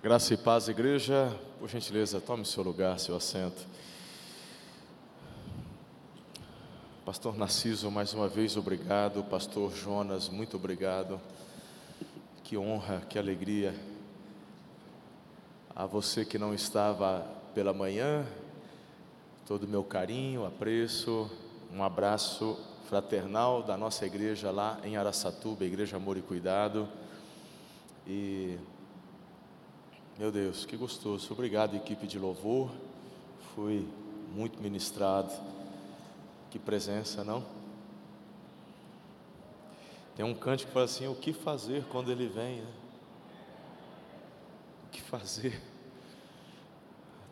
Graça e paz, igreja. Por gentileza, tome seu lugar, seu assento. Pastor Narciso, mais uma vez, obrigado. Pastor Jonas, muito obrigado. Que honra, que alegria. A você que não estava pela manhã, todo o meu carinho, apreço, um abraço fraternal da nossa igreja lá em Araçatuba, Igreja Amor e Cuidado. E meu Deus, que gostoso. Obrigado, equipe de louvor. Fui muito ministrado. Que presença, não? Tem um cântico que fala assim: o que fazer quando ele vem? Né? O que fazer?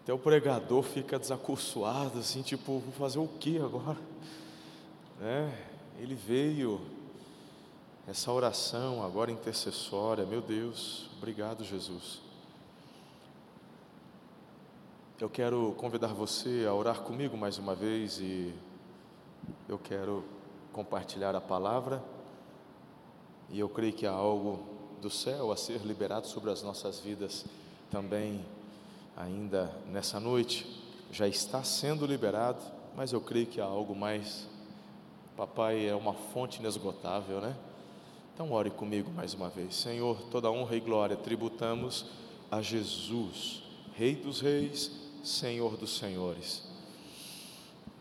Até o pregador fica desacursoado, assim, tipo, vou fazer o que agora? Né? Ele veio, essa oração agora intercessória, meu Deus, obrigado, Jesus. Eu quero convidar você a orar comigo mais uma vez e eu quero compartilhar a palavra. E eu creio que há algo do céu a ser liberado sobre as nossas vidas também, ainda nessa noite. Já está sendo liberado, mas eu creio que há algo mais. Papai é uma fonte inesgotável, né? Então, ore comigo mais uma vez. Senhor, toda honra e glória tributamos a Jesus, Rei dos Reis Senhor dos Senhores.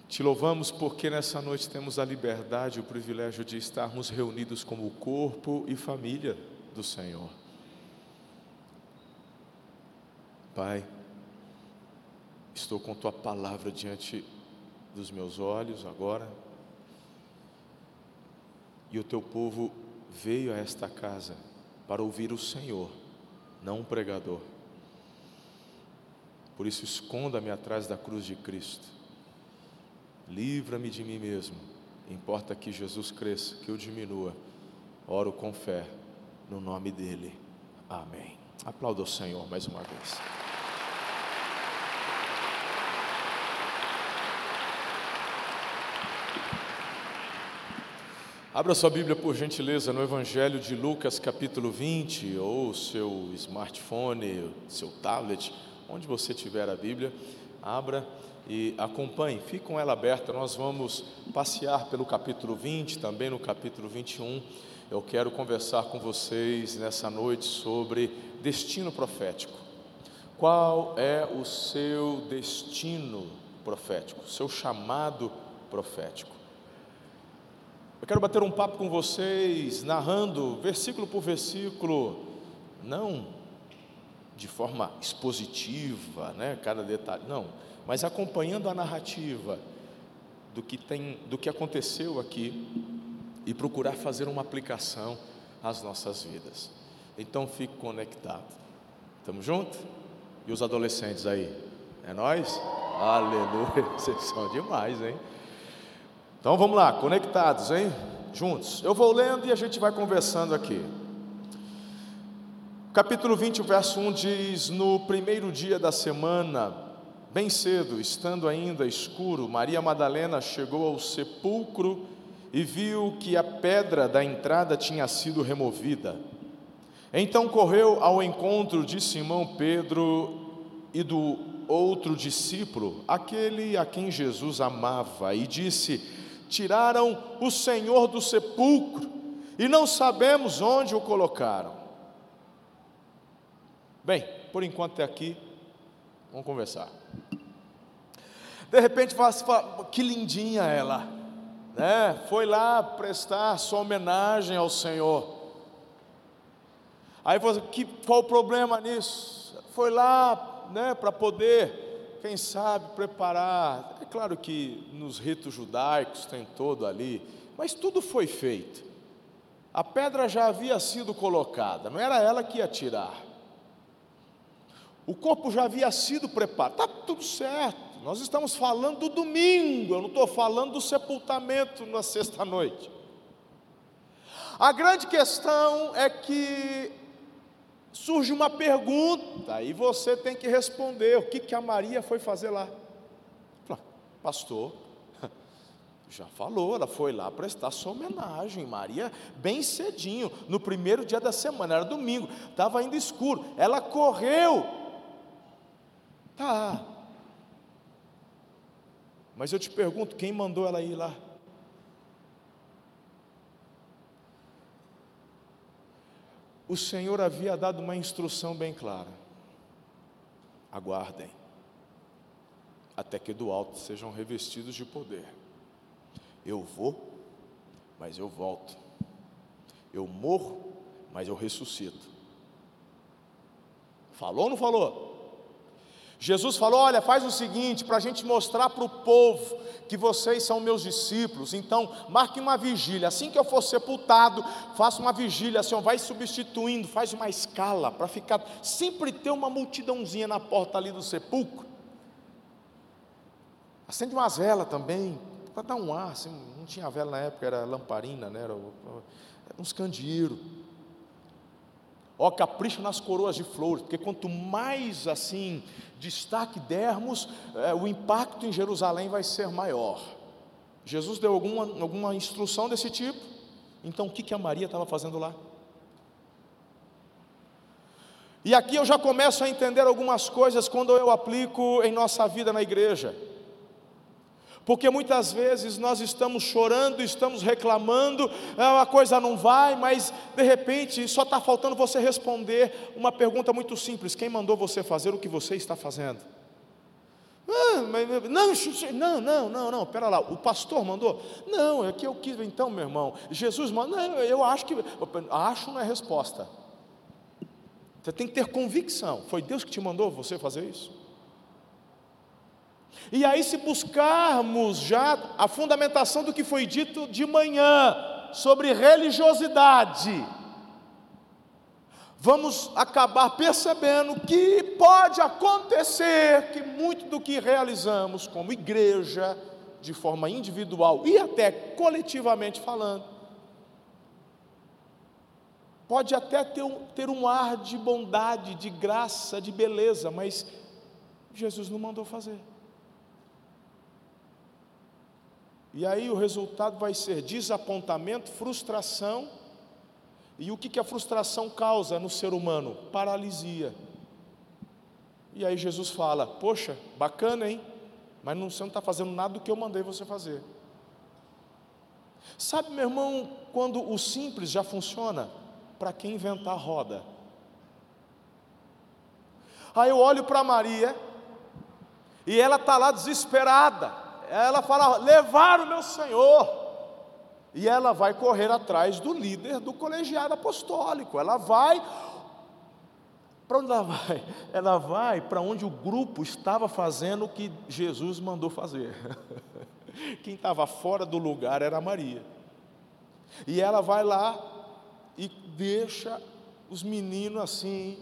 Te louvamos porque nessa noite temos a liberdade e o privilégio de estarmos reunidos como corpo e família do Senhor. Pai, estou com tua palavra diante dos meus olhos agora. E o teu povo veio a esta casa para ouvir o Senhor, não um pregador. Por isso, esconda-me atrás da cruz de Cristo. Livra-me de mim mesmo. Importa que Jesus cresça, que eu diminua. Oro com fé, no nome dEle. Amém. Aplauda o Senhor mais uma vez. Abra sua Bíblia, por gentileza, no Evangelho de Lucas, capítulo 20, ou seu smartphone, seu tablet Onde você tiver a Bíblia, abra e acompanhe, fique com ela aberta. Nós vamos passear pelo capítulo 20, também no capítulo 21. Eu quero conversar com vocês nessa noite sobre destino profético. Qual é o seu destino profético, seu chamado profético? Eu quero bater um papo com vocês, narrando versículo por versículo, não de forma expositiva, né, cada detalhe, não, mas acompanhando a narrativa do que tem, do que aconteceu aqui e procurar fazer uma aplicação às nossas vidas. Então fique conectado. Estamos juntos? E os adolescentes aí? É nós? Aleluia, vocês são demais, hein? Então vamos lá, conectados, hein? Juntos. Eu vou lendo e a gente vai conversando aqui. Capítulo 20, verso 1 diz: No primeiro dia da semana, bem cedo, estando ainda escuro, Maria Madalena chegou ao sepulcro e viu que a pedra da entrada tinha sido removida. Então correu ao encontro de Simão Pedro e do outro discípulo, aquele a quem Jesus amava, e disse: Tiraram o Senhor do sepulcro e não sabemos onde o colocaram. Bem, por enquanto até aqui, vamos conversar. De repente você fala, que lindinha ela, né? Foi lá prestar sua homenagem ao Senhor. Aí você, que, qual o problema nisso? Foi lá, né, para poder, quem sabe, preparar. É claro que nos ritos judaicos tem todo ali, mas tudo foi feito. A pedra já havia sido colocada, não era ela que ia tirar. O corpo já havia sido preparado, está tudo certo. Nós estamos falando do domingo, eu não estou falando do sepultamento na sexta-noite. A grande questão é que surge uma pergunta e você tem que responder: o que, que a Maria foi fazer lá? Pastor, Já falou, ela foi lá prestar sua homenagem. Maria, bem cedinho, no primeiro dia da semana, era domingo, estava ainda escuro. Ela correu. Tá. Mas eu te pergunto, quem mandou ela ir lá? O Senhor havia dado uma instrução bem clara: aguardem, até que do alto sejam revestidos de poder. Eu vou, mas eu volto. Eu morro, mas eu ressuscito. Falou ou não falou? Jesus falou: Olha, faz o seguinte, para a gente mostrar para o povo que vocês são meus discípulos, então marque uma vigília. Assim que eu for sepultado, faça uma vigília, Senhor, vai substituindo, faz uma escala para ficar, sempre ter uma multidãozinha na porta ali do sepulcro. Acende umas velas também, para dar um ar, assim, não tinha vela na época, era lamparina, né? era, uns candeeiros. Ó, capricha nas coroas de flores, porque quanto mais assim destaque dermos, é, o impacto em Jerusalém vai ser maior. Jesus deu alguma, alguma instrução desse tipo? Então o que, que a Maria estava fazendo lá? E aqui eu já começo a entender algumas coisas quando eu aplico em nossa vida na igreja. Porque muitas vezes nós estamos chorando, estamos reclamando, ah, a coisa não vai, mas de repente só está faltando você responder uma pergunta muito simples: quem mandou você fazer o que você está fazendo? Ah, não, não, não, não, pera lá, o pastor mandou? Não, é que eu quis, então, meu irmão, Jesus mandou, não, eu acho que, acho não é resposta. Você tem que ter convicção, foi Deus que te mandou você fazer isso? E aí, se buscarmos já a fundamentação do que foi dito de manhã sobre religiosidade, vamos acabar percebendo que pode acontecer que muito do que realizamos como igreja, de forma individual e até coletivamente falando, pode até ter um, ter um ar de bondade, de graça, de beleza, mas Jesus não mandou fazer. E aí o resultado vai ser desapontamento, frustração. E o que, que a frustração causa no ser humano? Paralisia. E aí Jesus fala: Poxa, bacana, hein? Mas não, você não está fazendo nada do que eu mandei você fazer. Sabe, meu irmão, quando o simples já funciona, para quem inventar roda? Aí eu olho para Maria, e ela está lá desesperada ela fala: levar o meu Senhor. E ela vai correr atrás do líder do colegiado apostólico. Ela vai. Para onde ela vai? Ela vai para onde o grupo estava fazendo o que Jesus mandou fazer. Quem estava fora do lugar era Maria. E ela vai lá e deixa os meninos assim.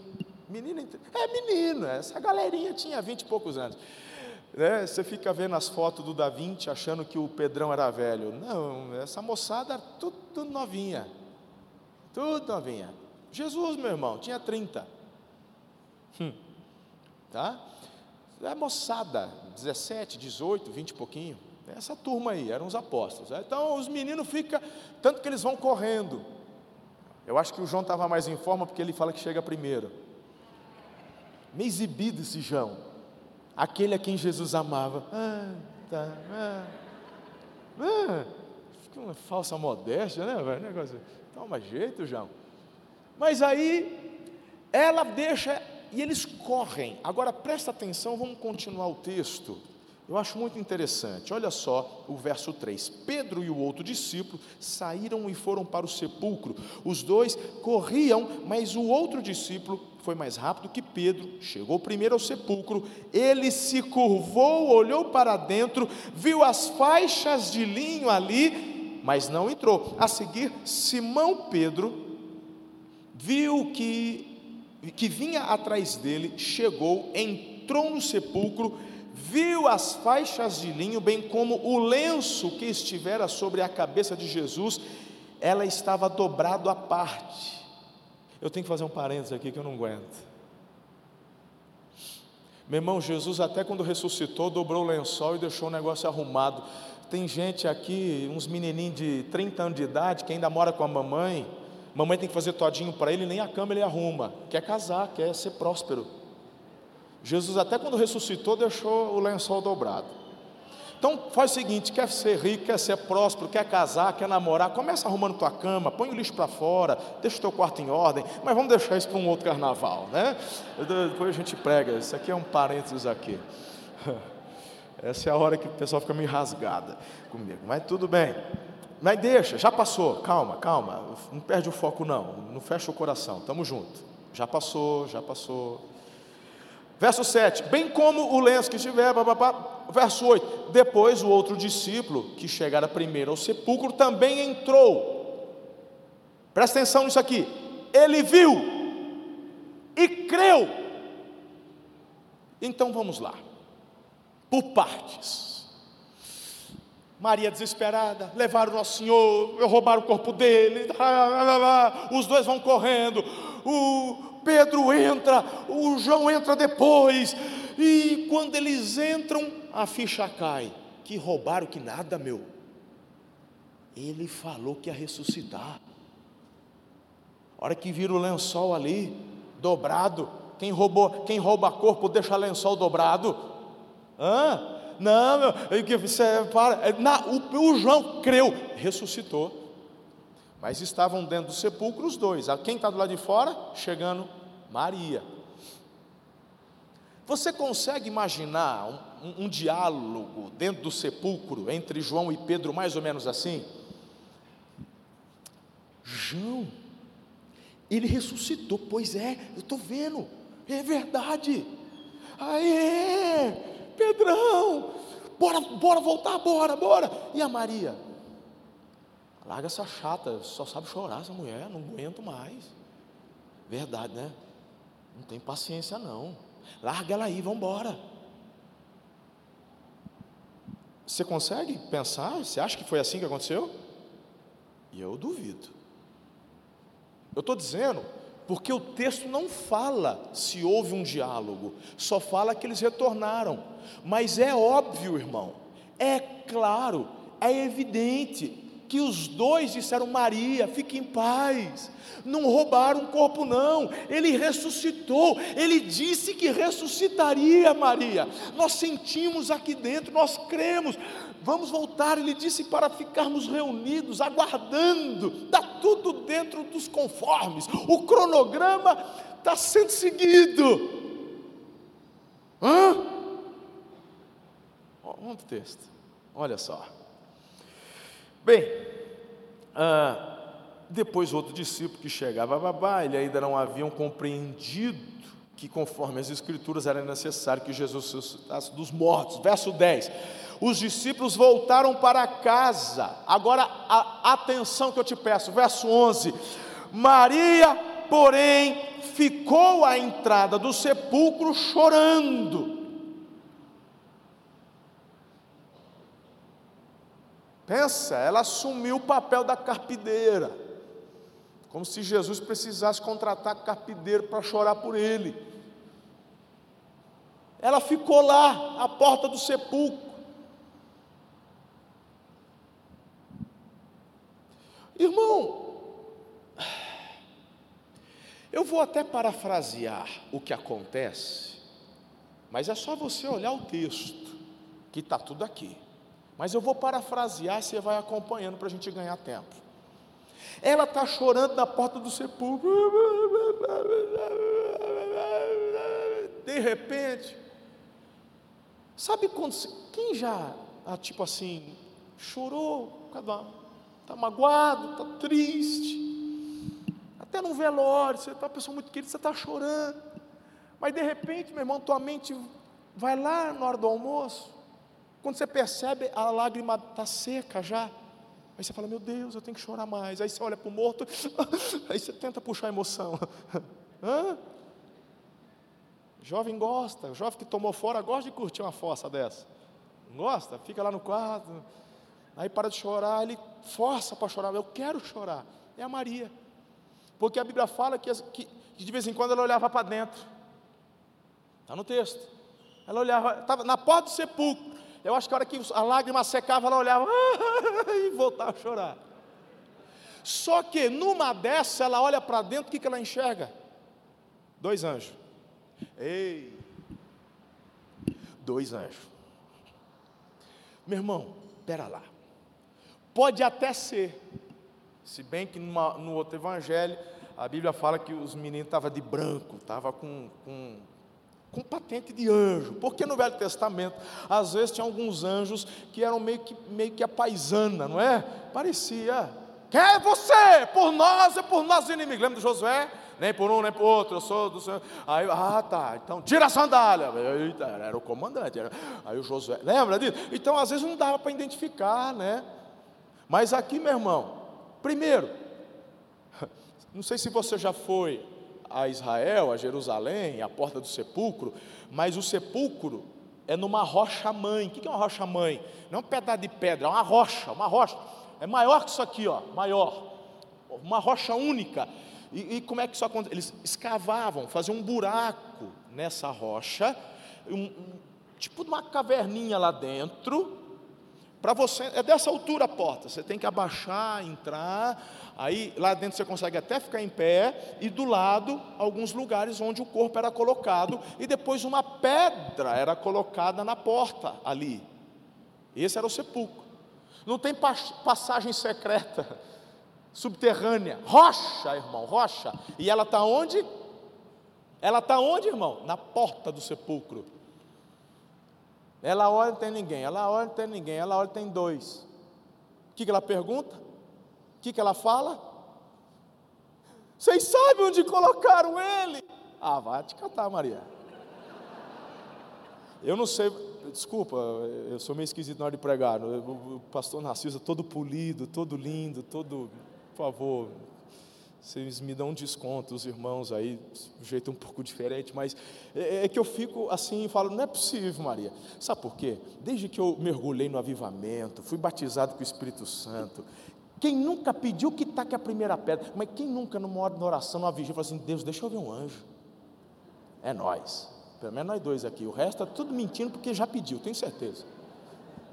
Menino, é menino, essa galerinha tinha vinte e poucos anos. Né? Você fica vendo as fotos do Da Vinci achando que o Pedrão era velho. Não, essa moçada tudo, tudo novinha. Tudo novinha. Jesus, meu irmão, tinha 30. Hum. Tá? É moçada, 17, 18, 20 e pouquinho. Essa turma aí, eram os apóstolos. Então os meninos ficam, tanto que eles vão correndo. Eu acho que o João estava mais em forma porque ele fala que chega primeiro. Me exibido esse João aquele a quem Jesus amava. Ah, tá, ah, ah. Fica uma falsa modéstia, né, velho? Negócio. Toma jeito, João. Mas aí, ela deixa e eles correm. Agora presta atenção, vamos continuar o texto. Eu acho muito interessante. Olha só o verso 3. Pedro e o outro discípulo saíram e foram para o sepulcro. Os dois corriam, mas o outro discípulo foi mais rápido que Pedro, chegou primeiro ao sepulcro. Ele se curvou, olhou para dentro, viu as faixas de linho ali, mas não entrou. A seguir, Simão Pedro viu que que vinha atrás dele, chegou, entrou no sepulcro viu as faixas de linho, bem como o lenço que estivera sobre a cabeça de Jesus, ela estava dobrado à parte. Eu tenho que fazer um parênteses aqui que eu não aguento. Meu irmão, Jesus, até quando ressuscitou, dobrou o lençol e deixou o negócio arrumado. tem gente aqui, uns menininhos de 30 anos de idade, que ainda mora com a mamãe. Mamãe tem que fazer todinho para ele, nem a cama ele arruma. Quer casar, quer ser próspero. Jesus, até quando ressuscitou, deixou o lençol dobrado. Então faz o seguinte: quer ser rico, quer ser próspero, quer casar, quer namorar, começa arrumando tua cama, põe o lixo para fora, deixa o teu quarto em ordem, mas vamos deixar isso para um outro carnaval, né? Depois a gente prega, isso aqui é um parênteses aqui. Essa é a hora que o pessoal fica meio rasgada comigo, mas tudo bem. Mas deixa, já passou, calma, calma, não perde o foco não, não fecha o coração, estamos juntos. Já passou, já passou. Verso 7, bem como o lenço que estiver, verso 8, depois o outro discípulo que chegara primeiro ao sepulcro também entrou. Presta atenção nisso aqui. Ele viu e creu. Então vamos lá por partes. Maria desesperada, levaram o nosso Senhor, roubaram o corpo dele, os dois vão correndo, o Pedro entra, o João entra depois, e quando eles entram, a ficha cai. Que roubaram que nada, meu. Ele falou que ia ressuscitar. A hora que vira o lençol ali, dobrado, quem roubou, quem rouba corpo deixa lençol dobrado. Hã? Não, meu, você, para, na, o, o João creu, ressuscitou. Mas estavam dentro do sepulcro os dois. Quem está do lado de fora? Chegando Maria. Você consegue imaginar um, um, um, diálogo dentro do sepulcro entre João e Pedro, mais ou menos assim? João, ele ressuscitou, pois é, eu estou vendo, é verdade. Aê! Pedrão, bora, bora voltar, bora, bora. E a Maria? Larga essa chata, só sabe chorar essa mulher, não aguento mais. Verdade, né? Não tem paciência não. Larga ela aí, vamos embora. Você consegue pensar? Você acha que foi assim que aconteceu? E eu duvido. Eu estou dizendo porque o texto não fala se houve um diálogo, só fala que eles retornaram. Mas é óbvio, irmão, é claro, é evidente que os dois disseram: Maria, fique em paz. Não roubaram o corpo, não. Ele ressuscitou. Ele disse que ressuscitaria, Maria. Nós sentimos aqui dentro, nós cremos. Vamos voltar, ele disse, para ficarmos reunidos, aguardando, está tudo dentro dos conformes, o cronograma está sendo seguido. Hã? Para o texto, olha só. Bem, ah, depois outro discípulo que chegava, babá, ele ainda não haviam compreendido que conforme as escrituras era necessário que Jesus ressuscitasse dos mortos. Verso 10 os discípulos voltaram para casa. Agora, a atenção que eu te peço, verso 11: Maria, porém, ficou à entrada do sepulcro chorando. Pensa, ela assumiu o papel da carpideira, como se Jesus precisasse contratar carpideiro para chorar por ele. Ela ficou lá, à porta do sepulcro. Irmão, eu vou até parafrasear o que acontece, mas é só você olhar o texto, que está tudo aqui. Mas eu vou parafrasear e você vai acompanhando para a gente ganhar tempo. Ela está chorando na porta do sepulcro. De repente, sabe quando. Quem já, ah, tipo assim, chorou? Está magoado, está triste, até num velório, você está uma pessoa muito querida, você está chorando, mas de repente, meu irmão, tua mente vai lá na hora do almoço, quando você percebe a lágrima está seca já, aí você fala, meu Deus, eu tenho que chorar mais, aí você olha para o morto, aí você tenta puxar a emoção, Hã? Jovem gosta, jovem que tomou fora gosta de curtir uma fossa dessa. Gosta? Fica lá no quarto, Aí para de chorar, ele força para chorar. Eu quero chorar. É a Maria. Porque a Bíblia fala que, que, que de vez em quando ela olhava para dentro. Está no texto. Ela olhava, estava na porta do sepulcro. Eu acho que a hora que a lágrima secava, ela olhava e voltava a chorar. Só que numa dessa, ela olha para dentro, o que, que ela enxerga? Dois anjos. Ei! Dois anjos. Meu irmão, pera lá. Pode até ser, se bem que numa, no outro evangelho, a Bíblia fala que os meninos estavam de branco, estavam com, com com patente de anjo, porque no Velho Testamento, às vezes tinha alguns anjos que eram meio que, meio que a paisana, não é? Parecia, quem é você? Por nós é por nós inimigos. Lembra do Josué? Nem por um, nem por outro, eu sou do Senhor. Aí, ah, tá, então tira a sandália. Eita, era o comandante. Era. Aí o Josué, lembra disso? Então, às vezes não dava para identificar, né? Mas aqui, meu irmão, primeiro, não sei se você já foi a Israel, a Jerusalém, a porta do sepulcro, mas o sepulcro é numa rocha mãe. O que é uma rocha mãe? Não é um pedaço de pedra, é uma rocha, uma rocha. É maior que isso aqui, ó, maior. Uma rocha única. E, e como é que isso acontece? Eles escavavam, faziam um buraco nessa rocha, um, um, tipo uma caverninha lá dentro, para você, é dessa altura a porta, você tem que abaixar, entrar, aí lá dentro você consegue até ficar em pé, e do lado, alguns lugares onde o corpo era colocado, e depois uma pedra era colocada na porta ali. Esse era o sepulcro. Não tem passagem secreta, subterrânea, rocha, irmão, rocha. E ela está onde? Ela está onde, irmão? Na porta do sepulcro. Ela olha não tem ninguém, ela olha não tem ninguém, ela olha tem dois. O que, que ela pergunta? O que, que ela fala? Vocês sabem onde colocaram ele? Ah, vai te catar, Maria. Eu não sei, desculpa, eu sou meio esquisito na hora de pregar. O pastor Narciso todo polido, todo lindo, todo, por favor, vocês me dão um desconto, os irmãos aí, de jeito um pouco diferente, mas é, é que eu fico assim e falo, não é possível, Maria. Sabe por quê? Desde que eu mergulhei no avivamento, fui batizado com o Espírito Santo, quem nunca pediu que taque a primeira pedra, mas quem nunca, numa hora de oração, numa vigília, falou assim, Deus, deixa eu ver um anjo. É nós. Pelo menos nós dois aqui. O resto está tudo mentindo porque já pediu, tenho certeza.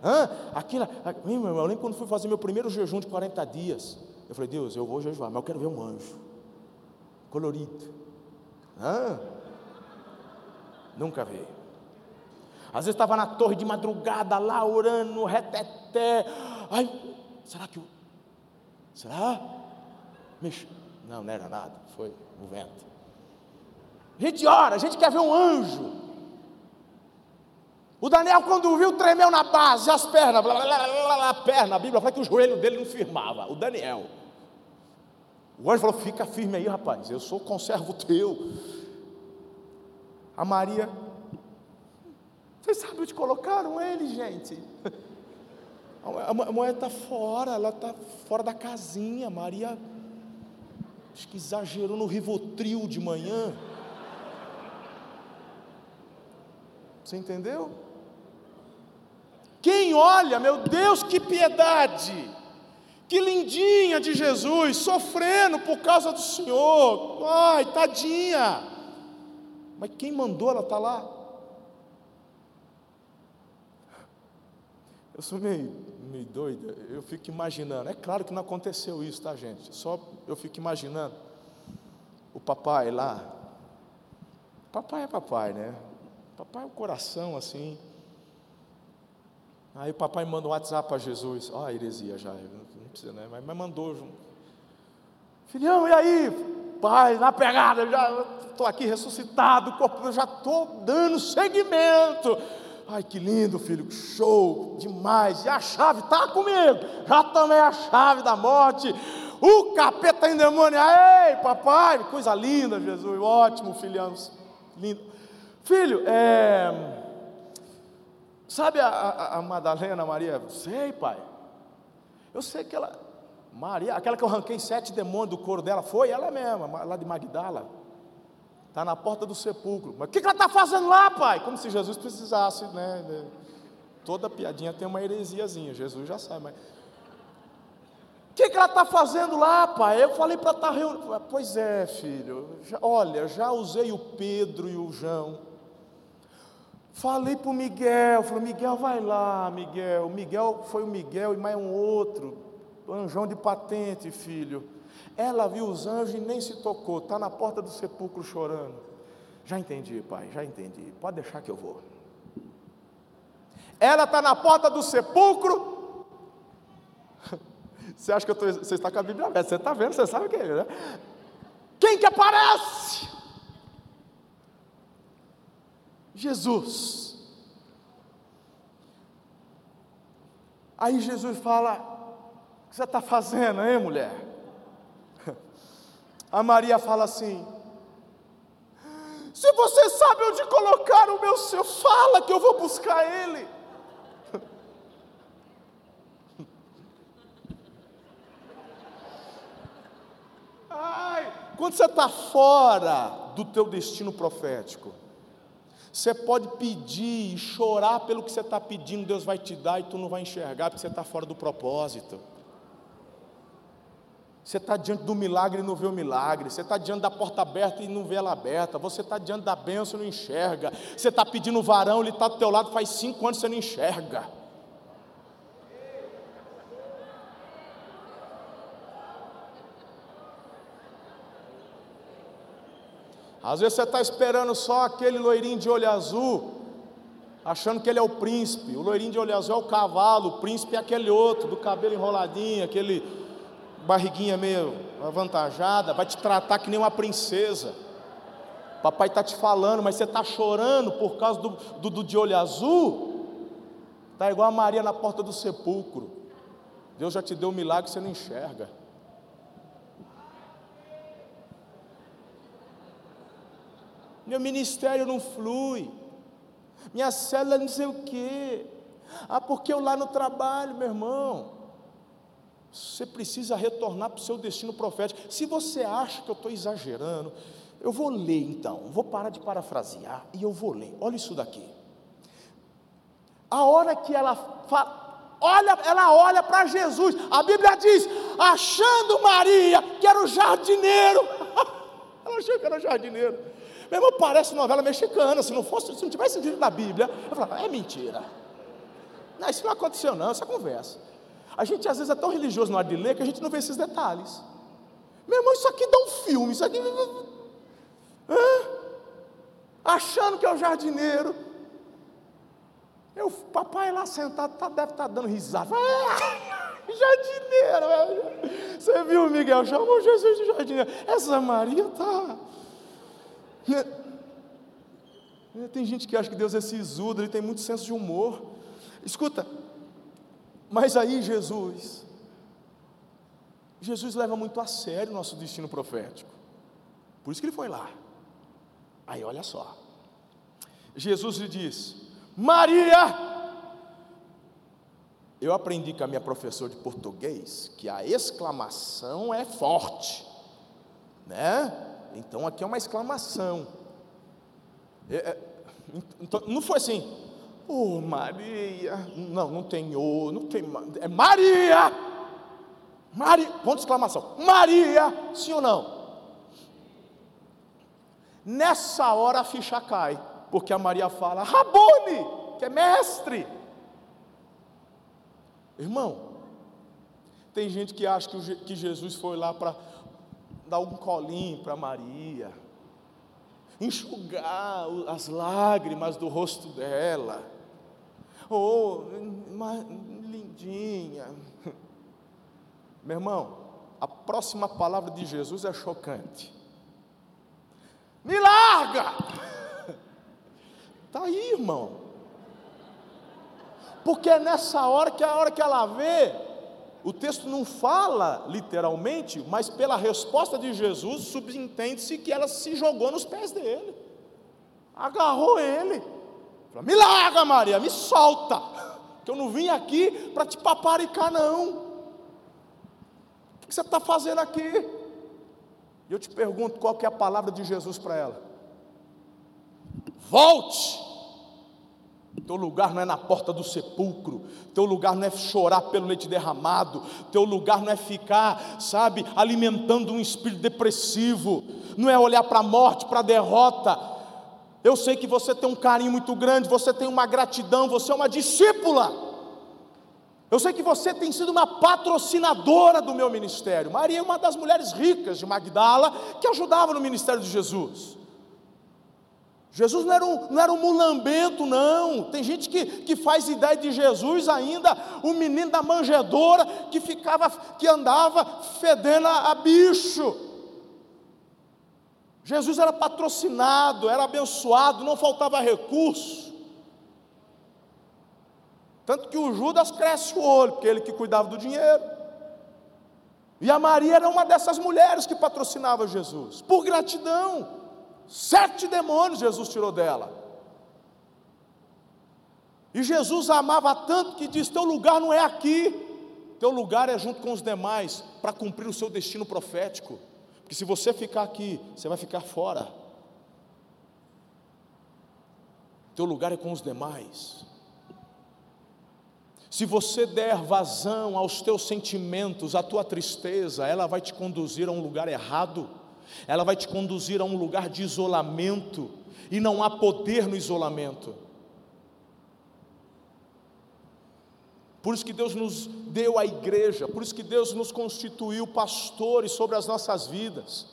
Hã? Aquilo, eu lembro quando fui fazer meu primeiro jejum de 40 dias. Eu falei, Deus, eu vou jejuar, mas eu quero ver um anjo. Colorido. Hã? Nunca vi. Às vezes estava na torre de madrugada lá orando, reteté. Ai, será que o. Será? Mexe. Não, não era nada, foi o vento. A gente ora, a gente quer ver um anjo. O Daniel, quando viu, tremeu na base, as pernas, blá, blá, blá, blá, a perna, a Bíblia fala que o joelho dele não firmava. O Daniel. O anjo falou: Fica firme aí, rapaz, eu sou conservo teu. A Maria, vocês sabem onde colocaram ele, gente? A mulher está fora, ela está fora da casinha. Maria, acho que exagerou no rivotril de manhã. Você entendeu? Quem olha, meu Deus, que piedade! Que lindinha de Jesus, sofrendo por causa do Senhor. Ai, tadinha. Mas quem mandou ela estar tá lá? Eu sou meio, meio doida, eu fico imaginando. É claro que não aconteceu isso, tá, gente? Só eu fico imaginando. O papai lá. Papai é papai, né? Papai é o coração assim. Aí o papai manda um WhatsApp para Jesus. Ó, oh, heresia já, não precisa, né? Mas, mas mandou junto. Filhão, e aí? Pai, na pegada, já estou aqui ressuscitado, corpo, eu já estou dando seguimento. Ai, que lindo, filho, show, demais. E a chave está comigo. Já tomei a chave da morte. O capeta em demônio. Ei, papai, coisa linda, Jesus. Ótimo, filhão. Lindo. Filho, é Sabe a, a, a Madalena Maria? Sei, pai. Eu sei que ela. Maria, aquela que eu arranquei sete demônios do couro dela, foi ela mesma, lá de Magdala. Está na porta do sepulcro. Mas o que, que ela está fazendo lá, pai? Como se Jesus precisasse, né? Toda piadinha tem uma heresiazinha, Jesus já sabe, mas. O que, que ela está fazendo lá, pai? Eu falei para estar tá reunindo. Pois é, filho. Já, olha, já usei o Pedro e o João Falei para o Miguel, falei, Miguel, vai lá, Miguel. Miguel foi o Miguel e mais um outro, anjão de patente, filho. Ela viu os anjos e nem se tocou, está na porta do sepulcro chorando. Já entendi, pai, já entendi. Pode deixar que eu vou. Ela está na porta do sepulcro. Você acha que eu tô, você está com a Bíblia aberta? Você está vendo? Você sabe quem é, né? Quem que aparece? Jesus. Aí Jesus fala: O que você está fazendo, hein, mulher? A Maria fala assim: Se você sabe onde colocar o meu seu, fala que eu vou buscar ele. Ai, quando você está fora do teu destino profético, você pode pedir e chorar pelo que você está pedindo, Deus vai te dar e tu não vai enxergar porque você está fora do propósito. Você está diante do milagre e não vê o milagre. Você está diante da porta aberta e não vê ela aberta. Você está diante da bênção e não enxerga. Você está pedindo varão, ele está do teu lado faz cinco anos e você não enxerga. Às vezes você está esperando só aquele loirinho de olho azul, achando que ele é o príncipe. O loirinho de olho azul é o cavalo, o príncipe é aquele outro, do cabelo enroladinho, aquele barriguinha meio avantajada, vai te tratar que nem uma princesa. Papai está te falando, mas você está chorando por causa do, do, do de olho azul. Está igual a Maria na porta do sepulcro. Deus já te deu um milagre você não enxerga. Meu ministério não flui, minha célula não sei o quê. Ah, porque eu lá no trabalho, meu irmão. Você precisa retornar para o seu destino profético. Se você acha que eu estou exagerando, eu vou ler então, vou parar de parafrasear e eu vou ler. Olha isso daqui. A hora que ela fala, olha, ela olha para Jesus. A Bíblia diz: achando Maria, que era o jardineiro. ela achou que era o jardineiro. Meu irmão, parece novela mexicana. Se não fosse, se não tivesse sentido na Bíblia, eu falava, é mentira. Não, isso não aconteceu, não, essa conversa. A gente às vezes é tão religioso na hora de ler que a gente não vê esses detalhes. Meu irmão, isso aqui dá um filme, isso aqui. Hã? Achando que é o jardineiro. Eu, papai lá sentado tá, deve estar tá dando risada. Ah, jardineiro. Você viu, Miguel? Chamou Jesus de jardineiro. Essa Maria tá. Tem gente que acha que Deus é sisudo, ele tem muito senso de humor. Escuta, mas aí Jesus, Jesus leva muito a sério o nosso destino profético. Por isso que ele foi lá. Aí olha só. Jesus lhe diz: Maria! Eu aprendi com a minha professora de português que a exclamação é forte, né? Então aqui é uma exclamação. É, é, então, não foi assim, oh Maria, não, não tem o, não tem, é Maria, Maria, ponto de exclamação, Maria, sim ou não? Nessa hora a ficha cai, porque a Maria fala, Rabone, que é mestre. Irmão, tem gente que acha que Jesus foi lá para dar um colinho para Maria, enxugar as lágrimas do rosto dela. Oh, lindinha. Meu irmão, a próxima palavra de Jesus é chocante. Me larga! Está aí, irmão. Porque é nessa hora que é a hora que ela vê o texto não fala literalmente, mas pela resposta de Jesus, subentende-se que ela se jogou nos pés dele, agarrou ele, falou, me larga, Maria, me solta, que eu não vim aqui para te paparicar, não. O que você está fazendo aqui? E eu te pergunto qual que é a palavra de Jesus para ela: volte teu lugar não é na porta do sepulcro, teu lugar não é chorar pelo leite derramado, teu lugar não é ficar, sabe, alimentando um espírito depressivo, não é olhar para a morte, para a derrota. Eu sei que você tem um carinho muito grande, você tem uma gratidão, você é uma discípula. Eu sei que você tem sido uma patrocinadora do meu ministério. Maria é uma das mulheres ricas de Magdala que ajudava no ministério de Jesus. Jesus não era um, não era um mulambento, não. Tem gente que, que faz ideia de Jesus ainda, o menino da manjedora que ficava, que andava fedendo a, a bicho. Jesus era patrocinado, era abençoado, não faltava recurso. Tanto que o Judas cresce o olho, porque ele que cuidava do dinheiro. E a Maria era uma dessas mulheres que patrocinava Jesus, por gratidão. Sete demônios Jesus tirou dela. E Jesus a amava tanto que diz: Teu lugar não é aqui, teu lugar é junto com os demais, para cumprir o seu destino profético. Porque se você ficar aqui, você vai ficar fora. Teu lugar é com os demais. Se você der vazão aos teus sentimentos, à tua tristeza, ela vai te conduzir a um lugar errado, ela vai te conduzir a um lugar de isolamento, e não há poder no isolamento. Por isso que Deus nos deu a igreja, por isso que Deus nos constituiu pastores sobre as nossas vidas.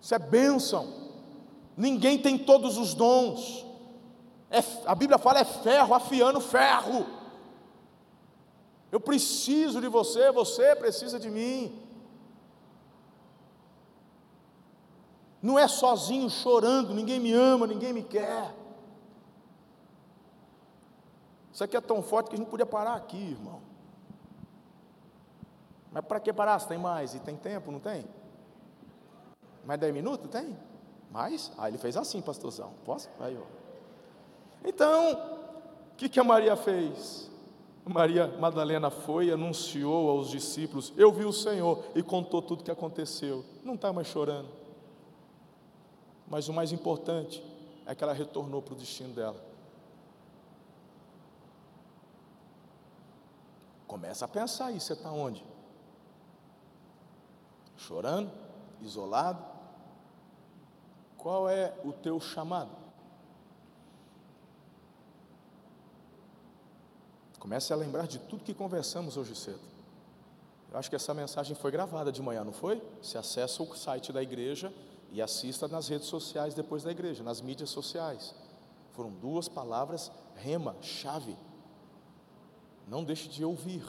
Isso é bênção. Ninguém tem todos os dons. É, a Bíblia fala é ferro afiando ferro. Eu preciso de você, você precisa de mim. Não é sozinho chorando, ninguém me ama, ninguém me quer. Isso aqui é tão forte que a gente podia parar aqui, irmão. Mas para que parar? Se tem mais e tem tempo, não tem? Mais 10 minutos? Tem? Mais? Ah, ele fez assim, pastorzão. Posso? Aí, ó. Então, o que, que a Maria fez? Maria Madalena foi e anunciou aos discípulos: Eu vi o Senhor, e contou tudo o que aconteceu. Não está mais chorando. Mas o mais importante é que ela retornou para o destino dela. Começa a pensar aí: você está onde? Chorando? Isolado? Qual é o teu chamado? Comece a lembrar de tudo que conversamos hoje cedo. Eu acho que essa mensagem foi gravada de manhã, não foi? Se acessa o site da igreja e assista nas redes sociais depois da igreja, nas mídias sociais. Foram duas palavras rema, chave. Não deixe de ouvir.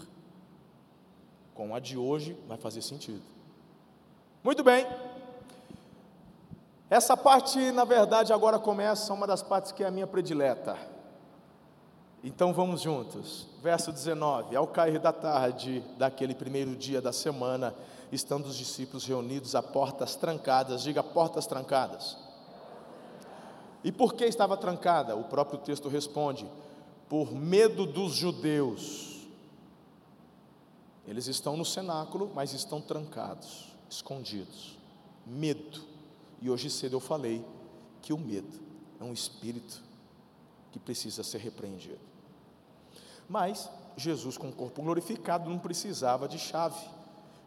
Com a de hoje vai fazer sentido. Muito bem. Essa parte, na verdade, agora começa uma das partes que é a minha predileta. Então vamos juntos. Verso 19: Ao cair da tarde daquele primeiro dia da semana, estando os discípulos reunidos a portas trancadas, diga portas trancadas. E por que estava trancada? O próprio texto responde: por medo dos judeus. Eles estão no cenáculo, mas estão trancados, escondidos. Medo. E hoje cedo eu falei que o medo é um espírito que precisa ser repreendido. Mas Jesus, com o corpo glorificado, não precisava de chave.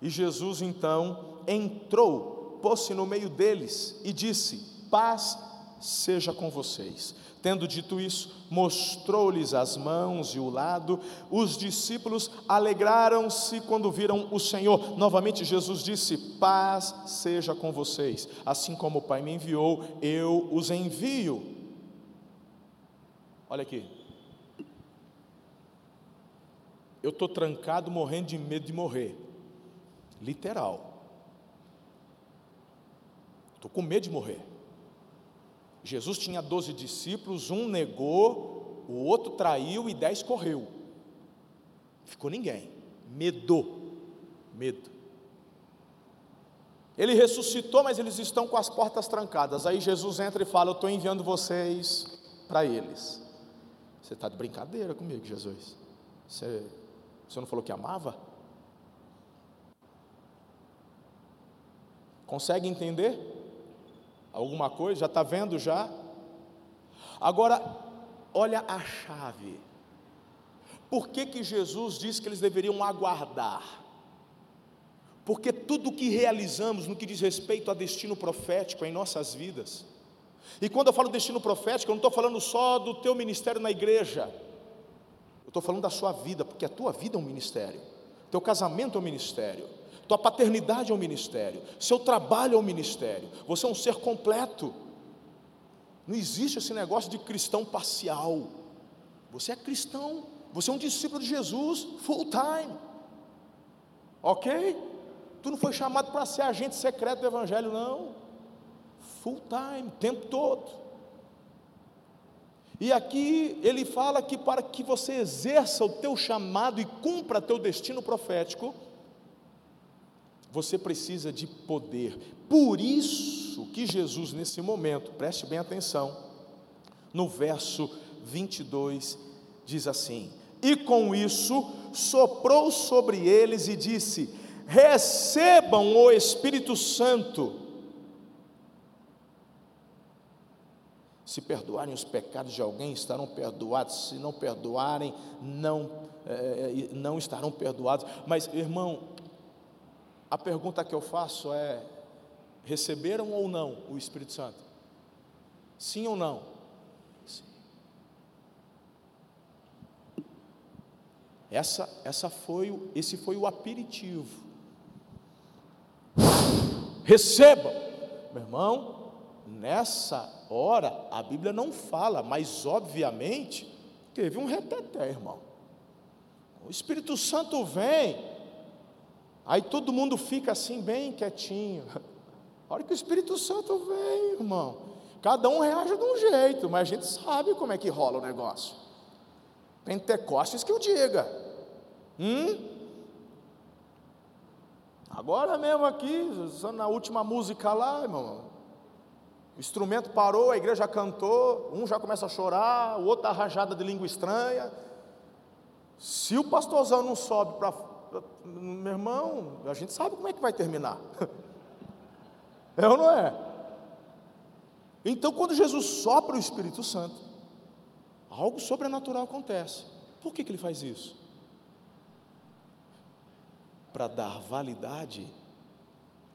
E Jesus então entrou, pôs-se no meio deles e disse: Paz seja com vocês. Tendo dito isso, mostrou-lhes as mãos e o lado. Os discípulos alegraram-se quando viram o Senhor. Novamente, Jesus disse: Paz seja com vocês. Assim como o Pai me enviou, eu os envio. Olha aqui. Eu estou trancado, morrendo de medo de morrer. Literal. Estou com medo de morrer. Jesus tinha doze discípulos, um negou, o outro traiu e dez correu. Ficou ninguém. Medo. Medo. Ele ressuscitou, mas eles estão com as portas trancadas. Aí Jesus entra e fala: Eu estou enviando vocês para eles. Você está de brincadeira comigo, Jesus? Você, você não falou que amava? Consegue entender? Alguma coisa? Já está vendo já? Agora, olha a chave. Por que, que Jesus disse que eles deveriam aguardar? Porque tudo o que realizamos no que diz respeito a destino profético em nossas vidas, e quando eu falo destino profético, eu não estou falando só do teu ministério na igreja, eu estou falando da sua vida, porque a tua vida é um ministério, teu casamento é um ministério, tua paternidade é um ministério, seu trabalho é um ministério, você é um ser completo. Não existe esse negócio de cristão parcial. Você é cristão, você é um discípulo de Jesus full time. Ok? Tu não foi chamado para ser agente secreto do Evangelho, não. Full time, tempo todo. E aqui ele fala que para que você exerça o teu chamado e cumpra teu destino profético, você precisa de poder. Por isso que Jesus, nesse momento, preste bem atenção, no verso 22, diz assim: E com isso soprou sobre eles e disse: Recebam o Espírito Santo. Se perdoarem os pecados de alguém, estarão perdoados. Se não perdoarem, não, é, não estarão perdoados. Mas, irmão, a pergunta que eu faço é: receberam ou não o Espírito Santo? Sim ou não? Sim. Essa, essa foi, esse foi o aperitivo. Recebam, meu irmão. Nessa hora a Bíblia não fala, mas obviamente teve um reteté, irmão. O Espírito Santo vem Aí todo mundo fica assim, bem quietinho. A hora que o Espírito Santo vem, irmão, cada um reage de um jeito, mas a gente sabe como é que rola o negócio. Pentecostes que o diga. Hum? Agora mesmo aqui, na última música lá, irmão, o instrumento parou, a igreja cantou, um já começa a chorar, o outro está rajada de língua estranha. Se o pastorzão não sobe para meu irmão, a gente sabe como é que vai terminar. É ou não é? Então, quando Jesus sopra o Espírito Santo, algo sobrenatural acontece. Por que, que ele faz isso? Para dar validade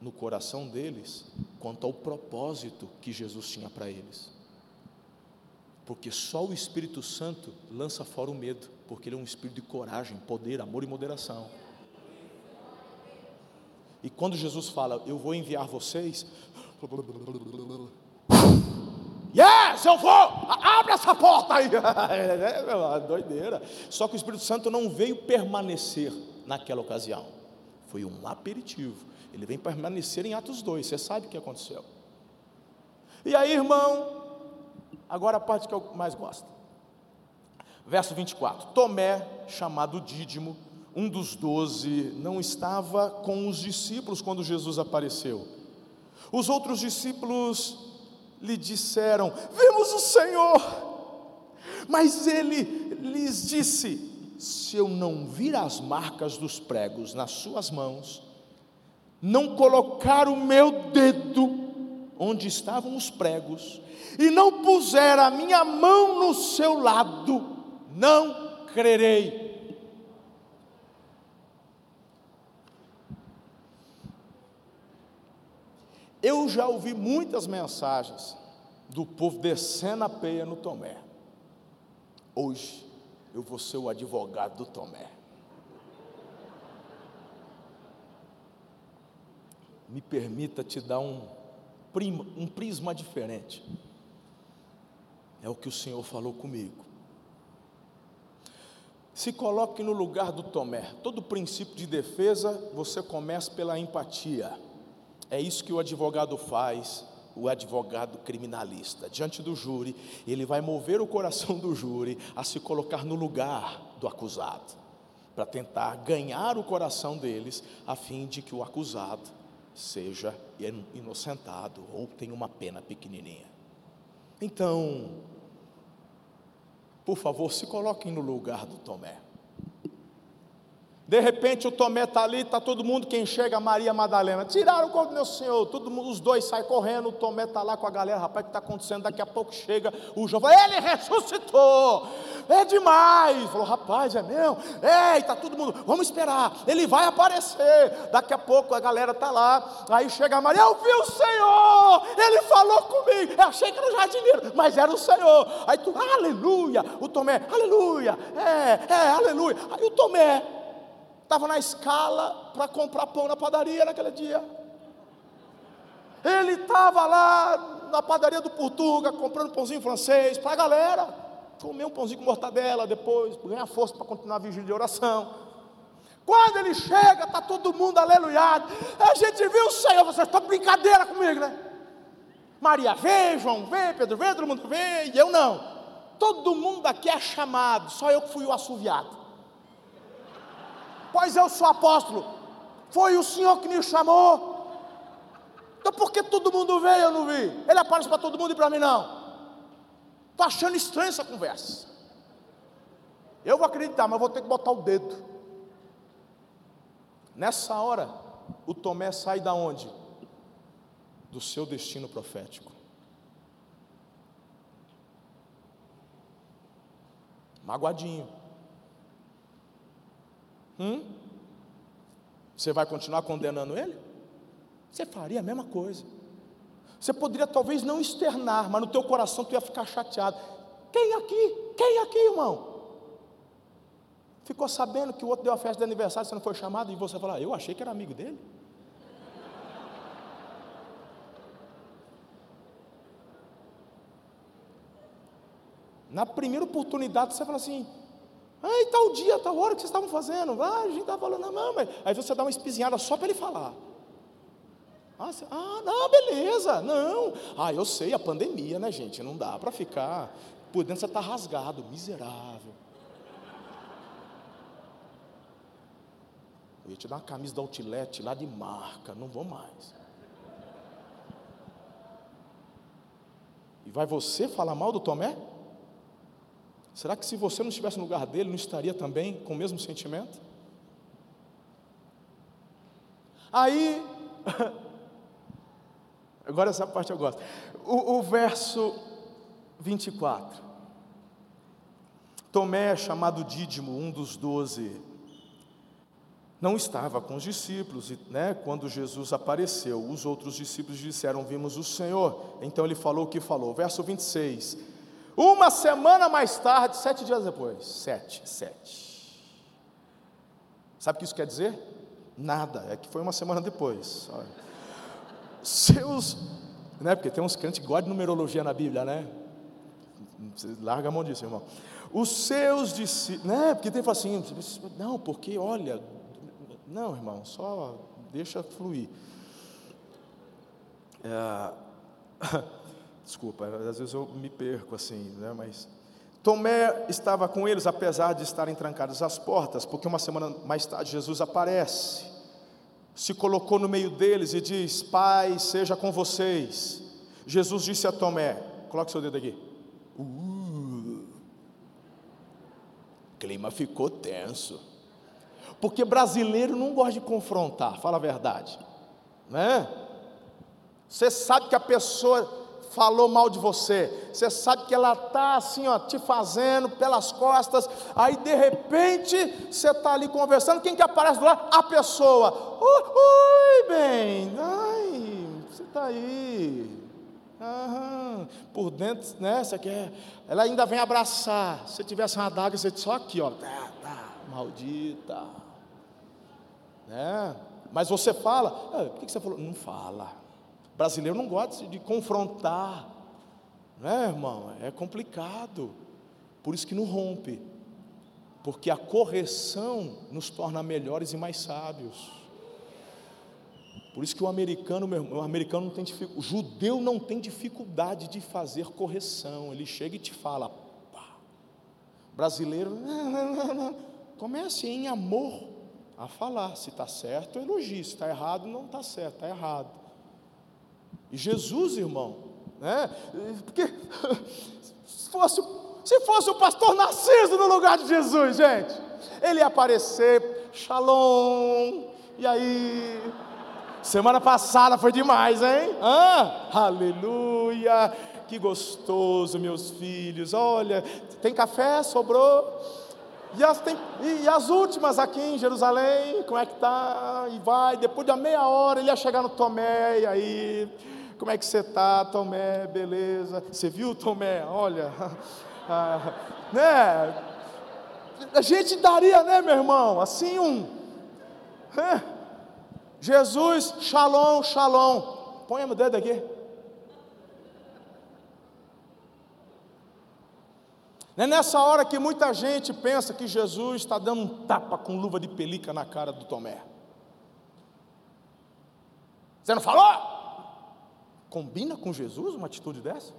no coração deles quanto ao propósito que Jesus tinha para eles. Porque só o Espírito Santo lança fora o medo, porque ele é um espírito de coragem, poder, amor e moderação. E quando Jesus fala, eu vou enviar vocês, Yes, eu vou! Abre essa porta aí! é, doideira. Só que o Espírito Santo não veio permanecer naquela ocasião. Foi um aperitivo. Ele vem permanecer em Atos 2. Você sabe o que aconteceu. E aí, irmão, agora a parte que eu mais gosto. Verso 24: Tomé, chamado Dídimo, um dos doze não estava com os discípulos quando Jesus apareceu. Os outros discípulos lhe disseram: Vimos o Senhor. Mas ele lhes disse: Se eu não vir as marcas dos pregos nas suas mãos, não colocar o meu dedo onde estavam os pregos, e não puser a minha mão no seu lado, não crerei. Eu já ouvi muitas mensagens do povo descendo a peia no Tomé. Hoje eu vou ser o advogado do Tomé. Me permita te dar um, um prisma diferente. É o que o Senhor falou comigo. Se coloque no lugar do Tomé. Todo princípio de defesa você começa pela empatia. É isso que o advogado faz, o advogado criminalista. Diante do júri, ele vai mover o coração do júri a se colocar no lugar do acusado, para tentar ganhar o coração deles, a fim de que o acusado seja inocentado ou tenha uma pena pequenininha. Então, por favor, se coloquem no lugar do Tomé. De repente o Tomé está ali, está todo mundo, quem chega, Maria Madalena, tiraram o corpo do meu senhor, todo mundo, os dois saem correndo, o Tomé está lá com a galera, rapaz, o que está acontecendo? Daqui a pouco chega o João, ele ressuscitou, é demais. Falou, rapaz, é meu? Ei, tá todo mundo, vamos esperar, ele vai aparecer. Daqui a pouco a galera tá lá, aí chega a Maria, eu vi o Senhor, ele falou comigo. Eu achei que era o jardineiro, mas era o Senhor. Aí tu, aleluia, o Tomé, aleluia, é, é, aleluia. Aí o Tomé estava na escala para comprar pão na padaria naquele dia. Ele estava lá na padaria do Portuga, comprando pãozinho francês para a galera, comer um pãozinho com mortadela depois, ganhar força para continuar a vigília de oração. Quando ele chega, está todo mundo aleluiado. A gente viu o Senhor, você está brincadeira comigo, né? Maria vê, João vê, Pedro vê, todo mundo vê, e eu não. Todo mundo aqui é chamado, só eu que fui o assoviado. Pois eu sou apóstolo, foi o Senhor que me chamou. Então por que todo mundo veio e eu não vi? Ele aparece para todo mundo e para mim não. Estou achando estranha essa conversa. Eu vou acreditar, mas vou ter que botar o dedo. Nessa hora, o Tomé sai da onde? Do seu destino profético. Magoadinho. Hum? Você vai continuar condenando ele? Você faria a mesma coisa. Você poderia talvez não externar, mas no teu coração tu ia ficar chateado. Quem aqui? Quem aqui, irmão? Ficou sabendo que o outro deu a festa de aniversário, você não foi chamado, e você falou, ah, eu achei que era amigo dele. Na primeira oportunidade, você fala assim, ai, tal dia, tal hora que vocês estavam fazendo, ah, a gente estava falando, não, mas aí você dá uma espizinhada só para ele falar. Ah, ah, não, beleza, não. Ah, eu sei, a pandemia, né, gente? Não dá para ficar. Por dentro você está rasgado, miserável. Eu ia te dar uma camisa da Outlet lá de marca, não vou mais. E vai você falar mal do Tomé? Será que se você não estivesse no lugar dele, não estaria também com o mesmo sentimento? Aí Agora essa parte eu gosto. O, o verso 24. Tomé, chamado Dídimo, um dos doze, não estava com os discípulos, né? Quando Jesus apareceu, os outros discípulos disseram: Vimos o Senhor. Então ele falou o que falou. Verso 26. Uma semana mais tarde, sete dias depois, sete, sete. Sabe o que isso quer dizer? Nada, é que foi uma semana depois. Olha seus, né? Porque tem uns crentes que gostam de numerologia na Bíblia, né? Larga a mão disso, irmão. Os seus discípulos, né? Porque tem assim, não, porque olha, não, irmão, só deixa fluir. É, desculpa, às vezes eu me perco assim, né? Mas Tomé estava com eles, apesar de estarem trancadas as portas, porque uma semana mais tarde Jesus aparece se colocou no meio deles e diz: Pai, seja com vocês. Jesus disse a Tomé: Coloque seu dedo aqui. Uh, o clima ficou tenso. Porque brasileiro não gosta de confrontar, fala a verdade, né? Você sabe que a pessoa falou mal de você, você sabe que ela está assim, ó, te fazendo pelas costas, aí de repente você está ali conversando, quem que aparece lado? A pessoa, oi, bem, ai, você está aí, Aham. por dentro, né, você quer, ela ainda vem abraçar, se tivesse uma adaga, você só aqui, ó, tá, tá, maldita, né, mas você fala, ah, por que você falou? Não fala, brasileiro não gosta de confrontar, né, irmão? É complicado. Por isso que não rompe, porque a correção nos torna melhores e mais sábios. Por isso que o americano, o americano não tem dificuldade, o judeu não tem dificuldade de fazer correção. Ele chega e te fala, pá. Brasileiro, comece em amor a falar. Se está certo, elogio. Se está errado, não está certo, está errado. E Jesus, irmão, né? Porque se fosse, se fosse o pastor Narciso no lugar de Jesus, gente, ele ia aparecer, shalom, e aí, Semana passada foi demais, hein? Ah, aleluia! Que gostoso, meus filhos. Olha, tem café? Sobrou? E as, tem, e as, últimas aqui em Jerusalém, como é que tá? E vai, depois de meia hora ele ia chegar no Tomé, e aí, como é que você tá, Tomé? Beleza. Você viu, Tomé? Olha, ah, né? A gente daria, né, meu irmão? Assim um. É. Jesus, shalom, shalom. Põe o dedo aqui. É nessa hora que muita gente pensa que Jesus está dando um tapa com luva de pelica na cara do Tomé. Você não falou? Combina com Jesus uma atitude dessa?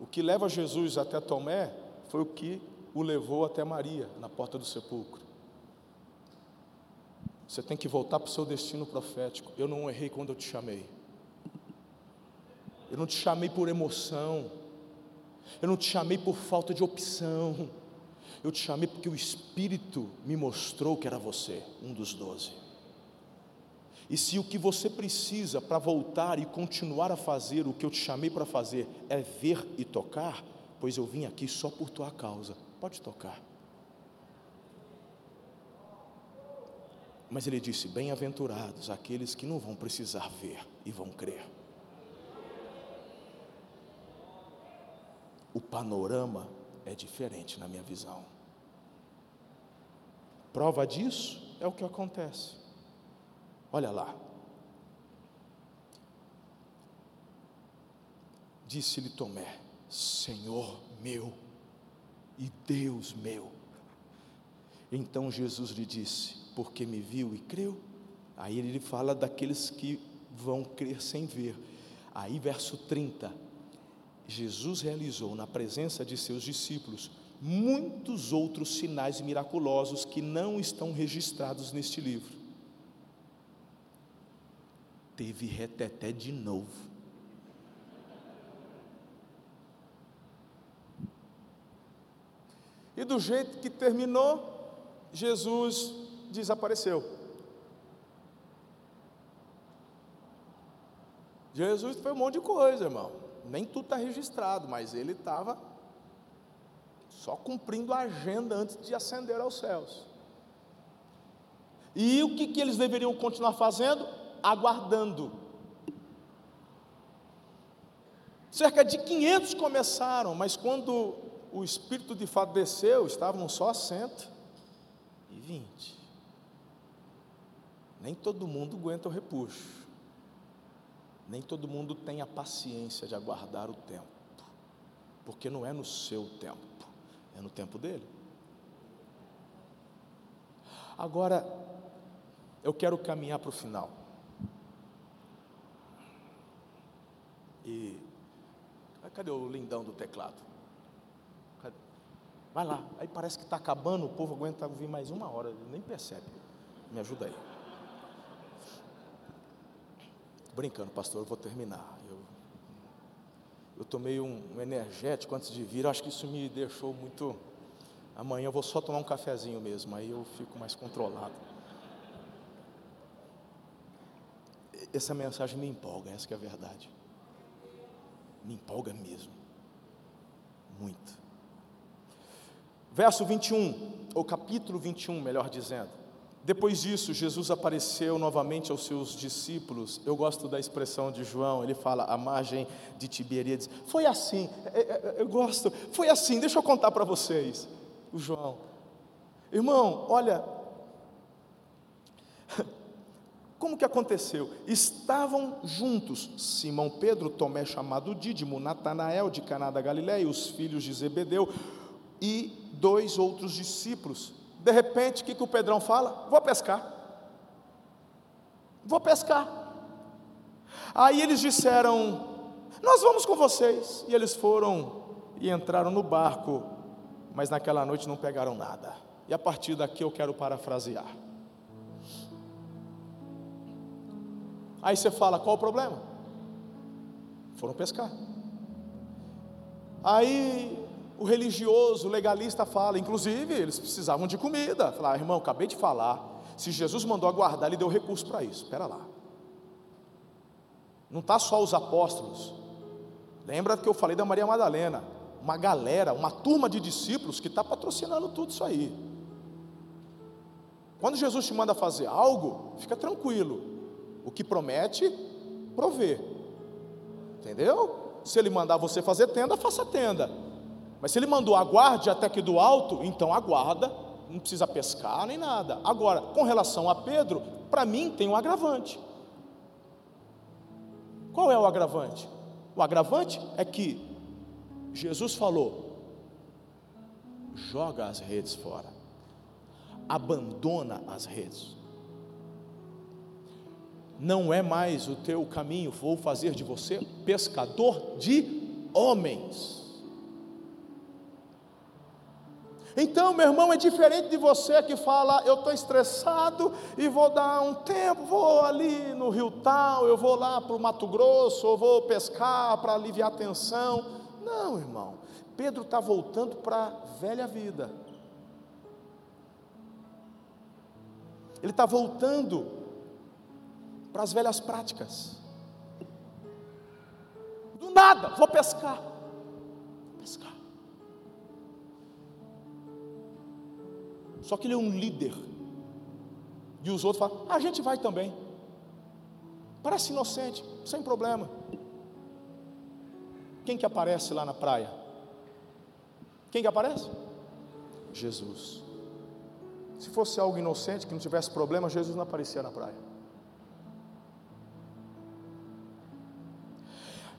O que leva Jesus até Tomé foi o que o levou até Maria, na porta do sepulcro. Você tem que voltar para o seu destino profético. Eu não errei quando eu te chamei. Eu não te chamei por emoção. Eu não te chamei por falta de opção. Eu te chamei porque o Espírito me mostrou que era você, um dos doze. E se o que você precisa para voltar e continuar a fazer o que eu te chamei para fazer é ver e tocar, pois eu vim aqui só por tua causa. Pode tocar. Mas ele disse: Bem-aventurados aqueles que não vão precisar ver e vão crer. O panorama é diferente na minha visão. Prova disso é o que acontece. Olha lá. Disse-lhe Tomé: Senhor meu e Deus meu. Então Jesus lhe disse: Porque me viu e creu. Aí ele fala daqueles que vão crer sem ver. Aí, verso 30. Jesus realizou na presença de seus discípulos muitos outros sinais miraculosos que não estão registrados neste livro. Teve reteté de novo. E do jeito que terminou, Jesus desapareceu. Jesus foi um monte de coisa, irmão. Nem tudo está registrado, mas ele estava só cumprindo a agenda antes de ascender aos céus. E o que, que eles deveriam continuar fazendo? Aguardando. Cerca de 500 começaram, mas quando o Espírito de fato desceu, estavam só 120. Nem todo mundo aguenta o repuxo. Nem todo mundo tem a paciência de aguardar o tempo. Porque não é no seu tempo, é no tempo dele. Agora, eu quero caminhar para o final. E cadê o lindão do teclado? Vai lá. Aí parece que está acabando, o povo aguenta ouvir mais uma hora, nem percebe. Me ajuda aí. Brincando, pastor, eu vou terminar. Eu, eu tomei um, um energético antes de vir, acho que isso me deixou muito. Amanhã eu vou só tomar um cafezinho mesmo, aí eu fico mais controlado. Essa mensagem me empolga, essa é a verdade. Me empolga mesmo. Muito. Verso 21, ou capítulo 21, melhor dizendo. Depois disso, Jesus apareceu novamente aos seus discípulos. Eu gosto da expressão de João, ele fala à margem de Tiberíades. Foi assim, é, é, é, eu gosto, foi assim, deixa eu contar para vocês. O João, irmão, olha, como que aconteceu? Estavam juntos Simão Pedro, Tomé chamado Dídimo, Natanael de Caná da Galiléia, os filhos de Zebedeu e dois outros discípulos. De repente, o que, que o Pedrão fala? Vou pescar. Vou pescar. Aí eles disseram: Nós vamos com vocês. E eles foram e entraram no barco, mas naquela noite não pegaram nada. E a partir daqui eu quero parafrasear. Aí você fala: Qual o problema? Foram pescar. Aí o religioso, o legalista fala, inclusive eles precisavam de comida. Falar, irmão, acabei de falar, Se Jesus mandou aguardar, ele deu recurso para isso. Espera lá. Não está só os apóstolos. Lembra que eu falei da Maria Madalena? Uma galera, uma turma de discípulos que está patrocinando tudo isso aí. Quando Jesus te manda fazer algo, fica tranquilo. O que promete, provê. Entendeu? Se ele mandar você fazer tenda, faça tenda. Mas se ele mandou aguarde até que do alto, então aguarda, não precisa pescar nem nada. Agora, com relação a Pedro, para mim tem um agravante. Qual é o agravante? O agravante é que Jesus falou: joga as redes fora, abandona as redes. Não é mais o teu caminho, vou fazer de você pescador de homens. Então, meu irmão, é diferente de você que fala, eu estou estressado e vou dar um tempo, vou ali no Rio Tal, eu vou lá para o Mato Grosso, eu vou pescar para aliviar a tensão. Não, irmão. Pedro está voltando para a velha vida. Ele está voltando para as velhas práticas. Do nada, vou pescar. Pescar. Só que ele é um líder. E os outros falam: a gente vai também. Parece inocente, sem problema. Quem que aparece lá na praia? Quem que aparece? Jesus. Se fosse algo inocente, que não tivesse problema, Jesus não aparecia na praia.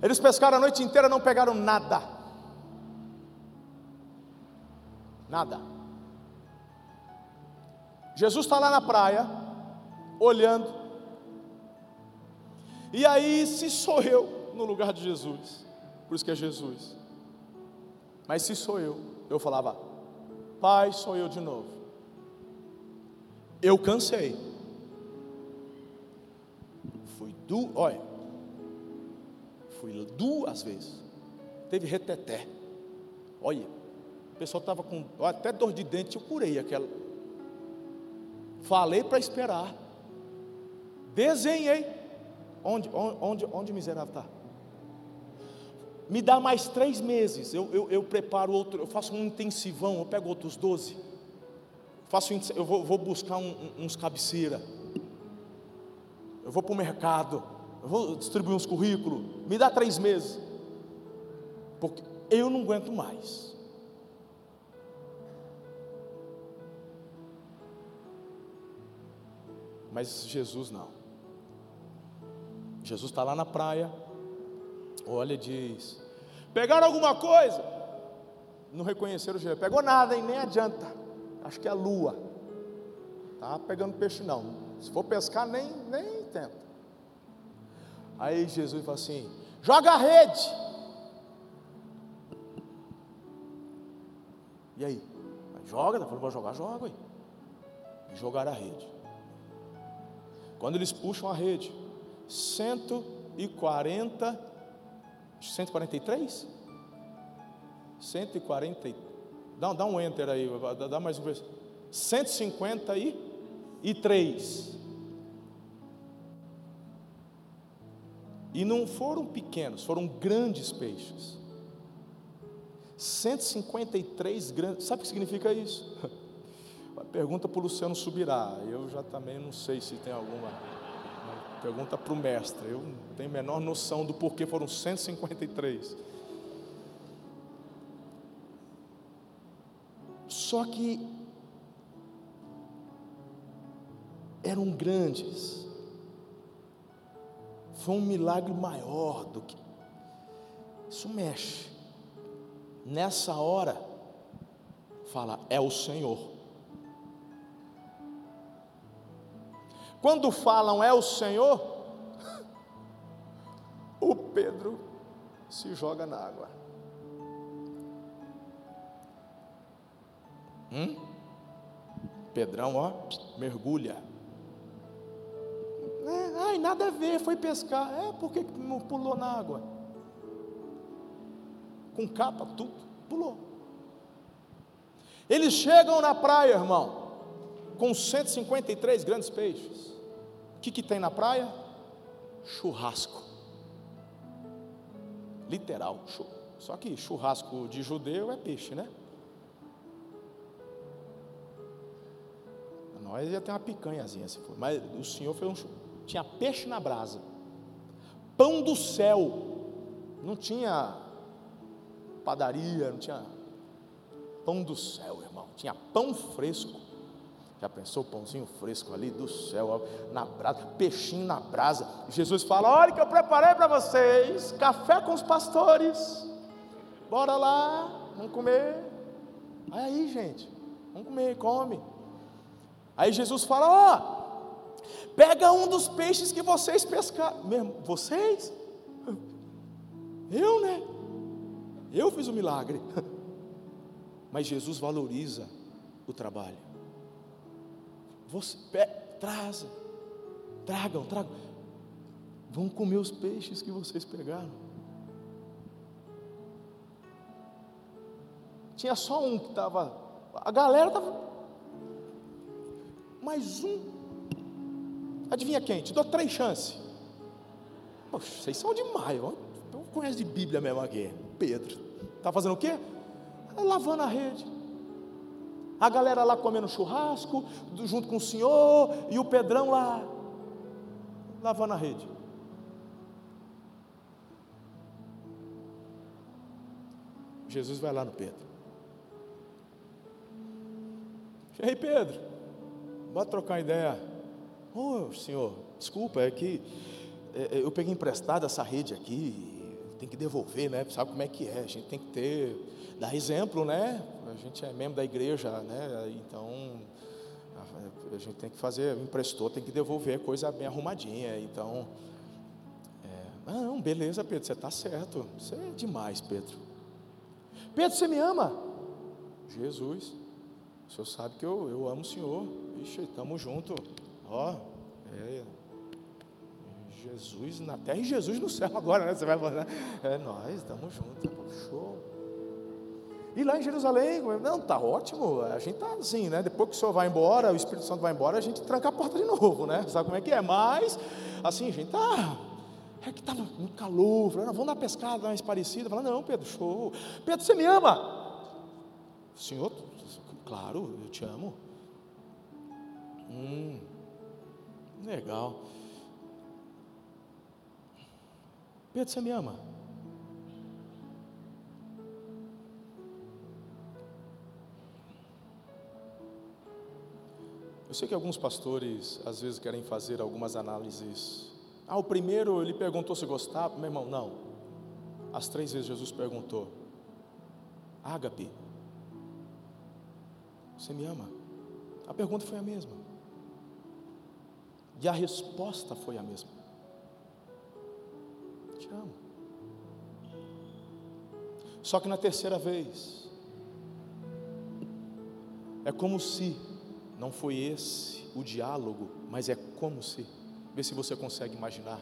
Eles pescaram a noite inteira, não pegaram nada. Nada. Jesus está lá na praia, olhando. E aí, se sou eu no lugar de Jesus, por isso que é Jesus. Mas se sou eu, eu falava, Pai, sou eu de novo. Eu cansei. Fui du, olha, fui duas vezes. Teve reteté. Olha, o pessoal estava com até dor de dente, eu curei aquela. Falei para esperar. Desenhei. Onde, onde, onde o miserável está? Me dá mais três meses. Eu, eu, eu, preparo outro, eu faço um intensivão, eu pego outros doze. Faço, eu vou, vou buscar um, uns cabeceira. Eu vou para o mercado. Vou distribuir uns currículos. Me dá três meses. Porque eu não aguento mais. Mas Jesus não. Jesus está lá na praia, olha e diz: Pegaram alguma coisa? Não reconheceram o Jesus. Pegou nada, hein? Nem adianta. Acho que é a lua. Tá pegando peixe não. Se for pescar, nem, nem tenta. Aí Jesus fala assim: joga a rede. E aí? Joga, tá falando, vou jogar, joga aí. Jogar a rede. Quando eles puxam a rede, 140, 143? 140, dá, dá um enter aí, dá, dá mais um vez. 153. E não foram pequenos, foram grandes peixes. 153 grandes. Sabe o que significa isso? Pergunta para o Luciano Subirá. Eu já também não sei se tem alguma. Pergunta para o mestre. Eu não tenho a menor noção do porquê foram 153. Só que eram grandes. Foi um milagre maior do que. Isso mexe. Nessa hora, fala, é o Senhor. Quando falam é o Senhor, o Pedro se joga na água. Hum? Pedrão, ó, mergulha. Ai, nada a ver, foi pescar. É, por que não pulou na água? Com capa, tudo, pulou. Eles chegam na praia, irmão. com 153 grandes peixes. O que, que tem na praia? Churrasco. Literal. Só que churrasco de judeu é peixe, né? Nós ia ter uma picanhazinha se for. Mas o Senhor fez um. Tinha peixe na brasa. Pão do céu. Não tinha padaria, não tinha pão do céu, irmão. Tinha pão fresco. Já pensou pãozinho fresco ali do céu, na brasa, peixinho na brasa. Jesus fala: Olha que eu preparei para vocês café com os pastores. Bora lá, vamos comer. Aí, gente, vamos comer, come. Aí Jesus fala: Ó, oh, pega um dos peixes que vocês pescaram. Mesmo, vocês? Eu, né? Eu fiz o milagre. Mas Jesus valoriza o trabalho. Você, pe, traz, tragam, tragam. Vão comer os peixes que vocês pegaram. Tinha só um que estava. A galera estava mais um. Adivinha quem? Te dou três chances. Poxa, vocês são demais. Eu conheço de Bíblia mesmo aqui. Pedro. Está fazendo o quê? Tá lavando a rede. A galera lá comendo churrasco, junto com o senhor, e o Pedrão lá, lavando a rede. Jesus vai lá no Pedro. Ei, Pedro, Bota trocar ideia. Oh, senhor, desculpa, é que é, é, eu peguei emprestado essa rede aqui, tem que devolver, né? Sabe como é que é? A gente tem que ter, dar exemplo, né? A gente é membro da igreja, né? Então a, gente tem que fazer, emprestou, tem que devolver coisa bem arrumadinha. Então, é, não, beleza, Pedro, você está certo. Você é demais, Pedro. Pedro, você me ama? Jesus, o senhor sabe que eu, eu amo o senhor. Ixi, estamos juntos. Ó, é, Jesus na terra e Jesus no céu agora, né? Você vai falar, é nós, estamos juntos, show. E lá em Jerusalém, não, tá ótimo, a gente tá assim, né? Depois que o Senhor vai embora, o Espírito Santo vai embora, a gente tranca a porta de novo, né? Sabe como é que é? Mas, assim, a gente tá, é que estava no calor, falando, vamos dar pescada mais parecida. Fala, não, Pedro, show. Pedro, você me ama? Senhor, claro, eu te amo. Hum, legal. Pedro, você me ama? Eu sei que alguns pastores às vezes querem fazer algumas análises. Ah, o primeiro ele perguntou se gostava, meu irmão, não. As três vezes Jesus perguntou: Ágape, você me ama? A pergunta foi a mesma. E a resposta foi a mesma. Te amo. Só que na terceira vez, é como se, não foi esse o diálogo, mas é como se, vê se você consegue imaginar,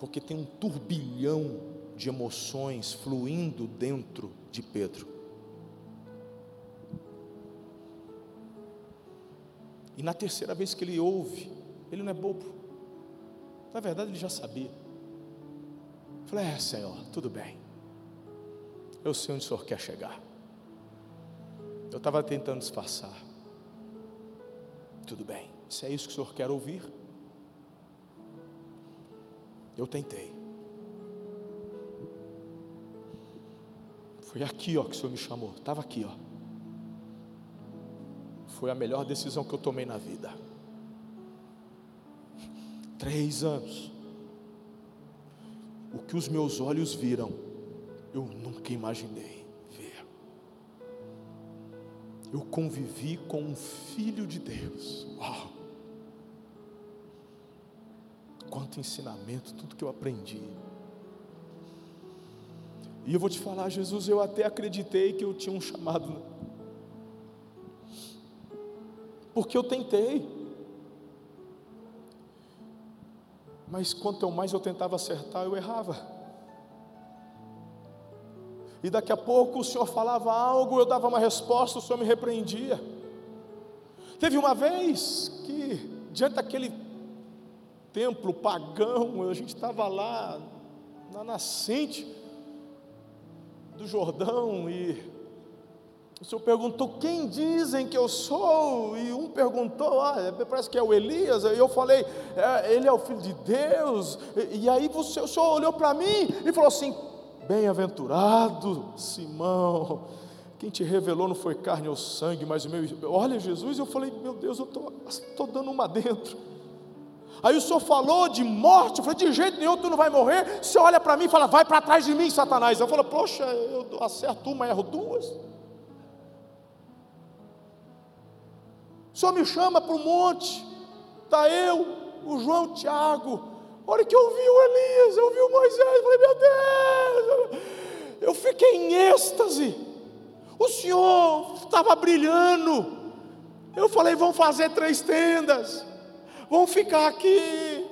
porque tem um turbilhão de emoções fluindo dentro de Pedro. Na terceira vez que ele ouve, ele não é bobo. Na verdade, ele já sabia. Falei: É, Senhor, tudo bem. Eu sei onde o Senhor quer chegar. Eu estava tentando disfarçar. Tudo bem. Se é isso que o Senhor quer ouvir, eu tentei. Foi aqui ó, que o Senhor me chamou. Estava aqui, ó. Foi a melhor decisão que eu tomei na vida. Três anos. O que os meus olhos viram, eu nunca imaginei ver. Eu convivi com um filho de Deus. Uau! Quanto ensinamento, tudo que eu aprendi. E eu vou te falar, Jesus, eu até acreditei que eu tinha um chamado porque eu tentei. Mas quanto mais eu tentava acertar, eu errava. E daqui a pouco o Senhor falava algo, eu dava uma resposta, o Senhor me repreendia. Teve uma vez que, diante daquele templo pagão, a gente estava lá na nascente do Jordão e o Senhor perguntou: Quem dizem que eu sou? E um perguntou: Ah, é, parece que é o Elias. E eu falei: é, Ele é o filho de Deus. E, e aí você, o Senhor olhou para mim e falou assim: Bem-aventurado Simão. Quem te revelou não foi carne ou sangue, mas o meu. Olha, Jesus. Eu falei: Meu Deus, eu estou dando uma dentro. Aí o Senhor falou de morte, eu falei, de jeito nenhum tu não vai morrer. Você olha para mim e fala, vai para trás de mim, Satanás. Eu falo, poxa, eu acerto uma, erro duas. Senhor me chama para o monte, está eu, o João, o Tiago. Olha que eu vi o Elias, eu vi o Moisés, eu falei, meu Deus, eu fiquei em êxtase. O Senhor estava brilhando. Eu falei, vamos fazer três tendas, vamos ficar aqui.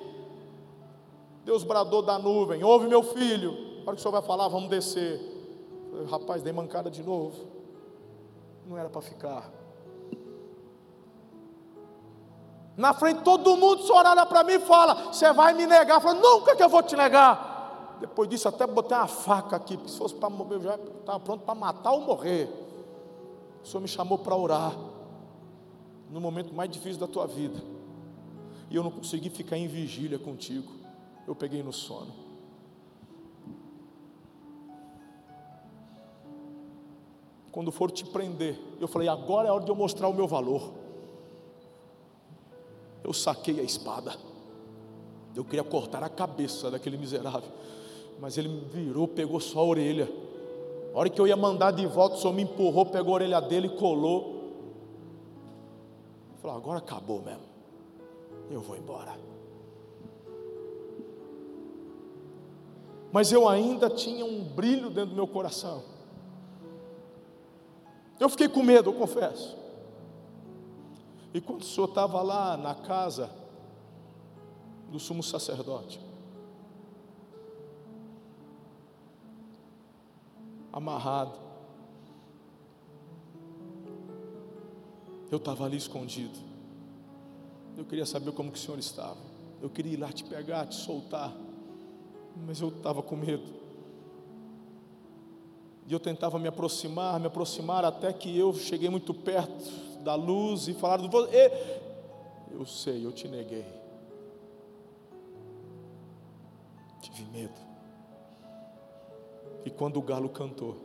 Deus bradou da nuvem, ouve meu filho. A hora que o Senhor vai falar, vamos descer. falei, Rapaz, dei mancada de novo. Não era para ficar. Na frente todo mundo só olha para mim e fala: Você vai me negar? Eu falo, Nunca que eu vou te negar. Depois disso, até botei uma faca aqui, porque se fosse para morrer, eu já estava pronto para matar ou morrer. O Senhor me chamou para orar, no momento mais difícil da tua vida, e eu não consegui ficar em vigília contigo, eu peguei no sono. Quando for te prender, eu falei: Agora é hora de eu mostrar o meu valor eu saquei a espada. Eu queria cortar a cabeça daquele miserável, mas ele me virou, pegou só a orelha. A hora que eu ia mandar de volta, o senhor me empurrou, pegou a orelha dele e colou. Falou: agora acabou mesmo. Eu vou embora. Mas eu ainda tinha um brilho dentro do meu coração. Eu fiquei com medo, eu confesso. E quando o senhor estava lá na casa do sumo sacerdote, amarrado, eu estava ali escondido. Eu queria saber como que o senhor estava. Eu queria ir lá te pegar, te soltar, mas eu estava com medo. E eu tentava me aproximar, me aproximar, até que eu cheguei muito perto da luz e falaram, eu sei, eu te neguei. Tive medo. E quando o galo cantou,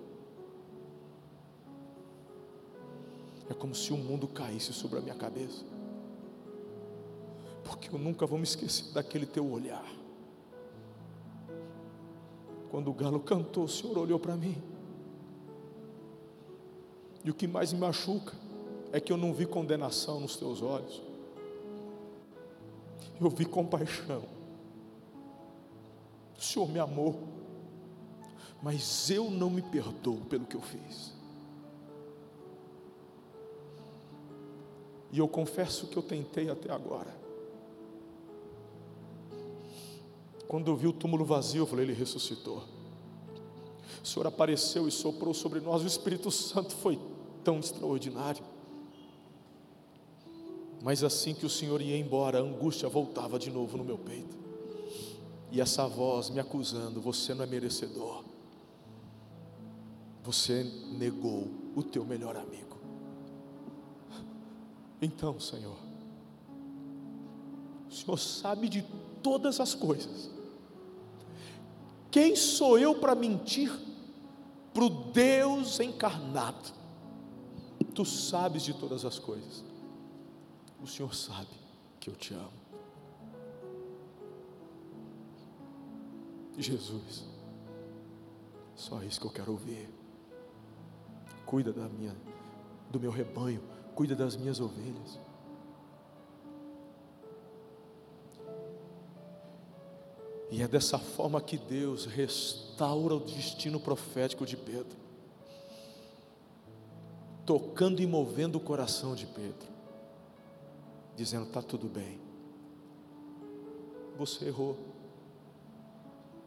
é como se o mundo caísse sobre a minha cabeça. Porque eu nunca vou me esquecer daquele teu olhar. Quando o galo cantou, o Senhor olhou para mim. E o que mais me machuca é que eu não vi condenação nos teus olhos, eu vi compaixão. O Senhor me amou, mas eu não me perdoo pelo que eu fiz. E eu confesso que eu tentei até agora. Quando eu vi o túmulo vazio, eu falei: Ele ressuscitou. O Senhor apareceu e soprou sobre nós, o Espírito Santo foi tão extraordinário. Mas assim que o Senhor ia embora, a angústia voltava de novo no meu peito. E essa voz me acusando: você não é merecedor. Você negou o teu melhor amigo. Então, Senhor, o Senhor sabe de todas as coisas. Quem sou eu para mentir para o Deus encarnado? Tu sabes de todas as coisas o Senhor sabe que eu te amo. Jesus, só isso que eu quero ouvir. Cuida da minha, do meu rebanho, cuida das minhas ovelhas. E é dessa forma que Deus restaura o destino profético de Pedro, tocando e movendo o coração de Pedro dizendo: está tudo bem. Você errou.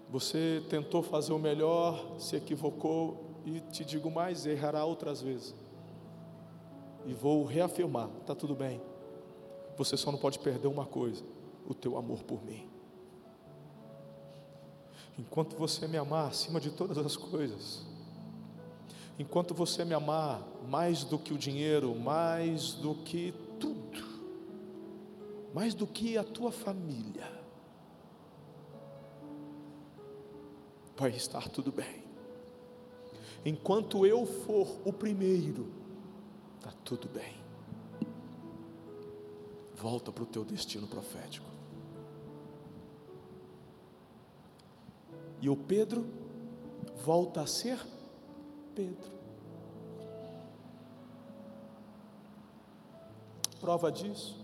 Você tentou fazer o melhor, se equivocou e te digo mais: errará outras vezes. e vou reafirmar: está tudo bem. Você só não pode perder uma coisa: o teu amor por mim. Enquanto você me amar acima de todas as coisas, enquanto você me amar mais do que o dinheiro, mais do que tudo, mais do que a tua família, vai estar tudo bem. Enquanto eu for o primeiro, está tudo bem. Volta para o teu destino profético. E o Pedro volta a ser Pedro. Prova disso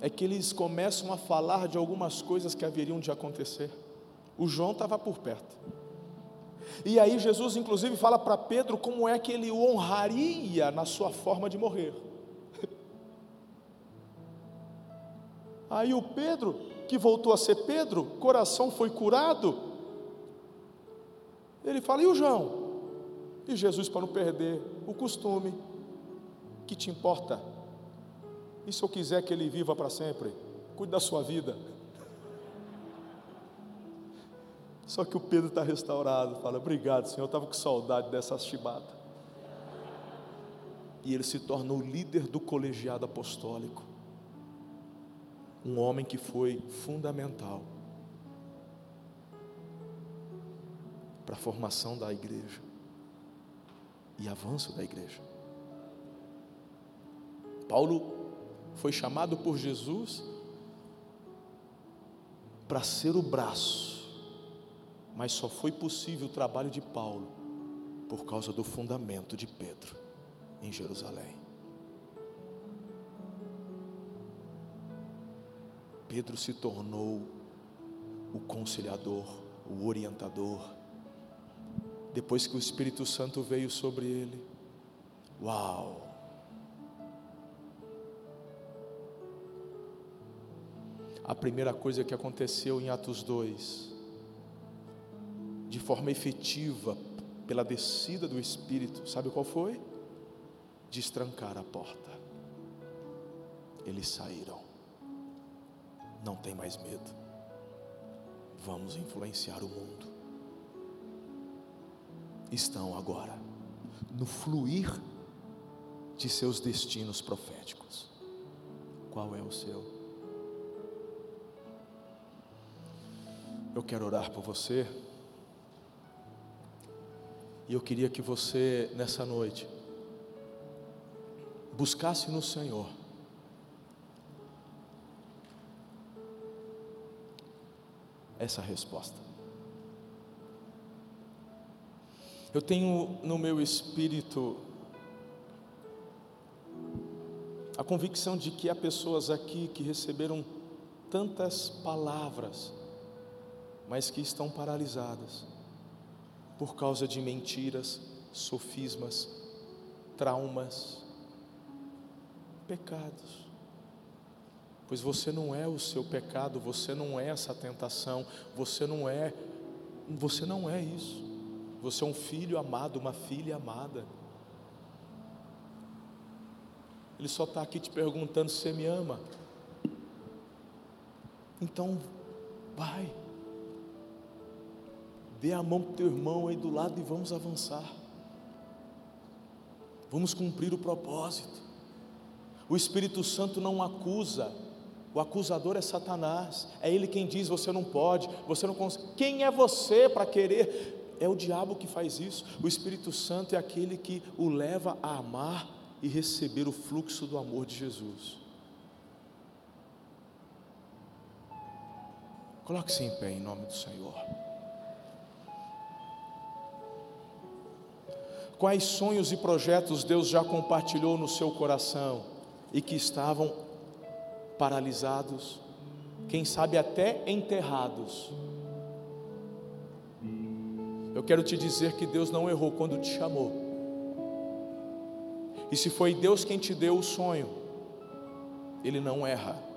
é que eles começam a falar de algumas coisas que haveriam de acontecer. O João estava por perto. E aí Jesus inclusive fala para Pedro como é que ele o honraria na sua forma de morrer. Aí o Pedro, que voltou a ser Pedro, coração foi curado. Ele fala: "E o João?" E Jesus para não perder o costume, que te importa? E se eu quiser que ele viva para sempre? Cuide da sua vida. Só que o Pedro está restaurado, fala: Obrigado, Senhor, eu estava com saudade dessa chibata. E ele se torna o líder do colegiado apostólico. Um homem que foi fundamental para a formação da igreja e avanço da igreja. Paulo foi chamado por Jesus para ser o braço mas só foi possível o trabalho de Paulo por causa do fundamento de Pedro em Jerusalém. Pedro se tornou o conciliador, o orientador. Depois que o Espírito Santo veio sobre ele, uau! A primeira coisa que aconteceu em Atos 2 de forma efetiva pela descida do Espírito, sabe qual foi? Destrancar a porta. Eles saíram. Não tem mais medo. Vamos influenciar o mundo. Estão agora no fluir de seus destinos proféticos. Qual é o seu? Eu quero orar por você. E eu queria que você, nessa noite, buscasse no Senhor. Essa resposta. Eu tenho no meu espírito a convicção de que há pessoas aqui que receberam tantas palavras, mas que estão paralisadas por causa de mentiras, sofismas, traumas, pecados. Pois você não é o seu pecado, você não é essa tentação, você não é, você não é isso. Você é um filho amado, uma filha amada. Ele só está aqui te perguntando se você me ama. Então, vai. Dê a mão para o teu irmão aí do lado e vamos avançar. Vamos cumprir o propósito. O Espírito Santo não acusa, o acusador é Satanás. É ele quem diz: você não pode, você não consegue. Quem é você para querer? É o diabo que faz isso. O Espírito Santo é aquele que o leva a amar e receber o fluxo do amor de Jesus. Coloque-se em pé em nome do Senhor. Quais sonhos e projetos Deus já compartilhou no seu coração e que estavam paralisados, quem sabe até enterrados? Eu quero te dizer que Deus não errou quando te chamou. E se foi Deus quem te deu o sonho, Ele não erra.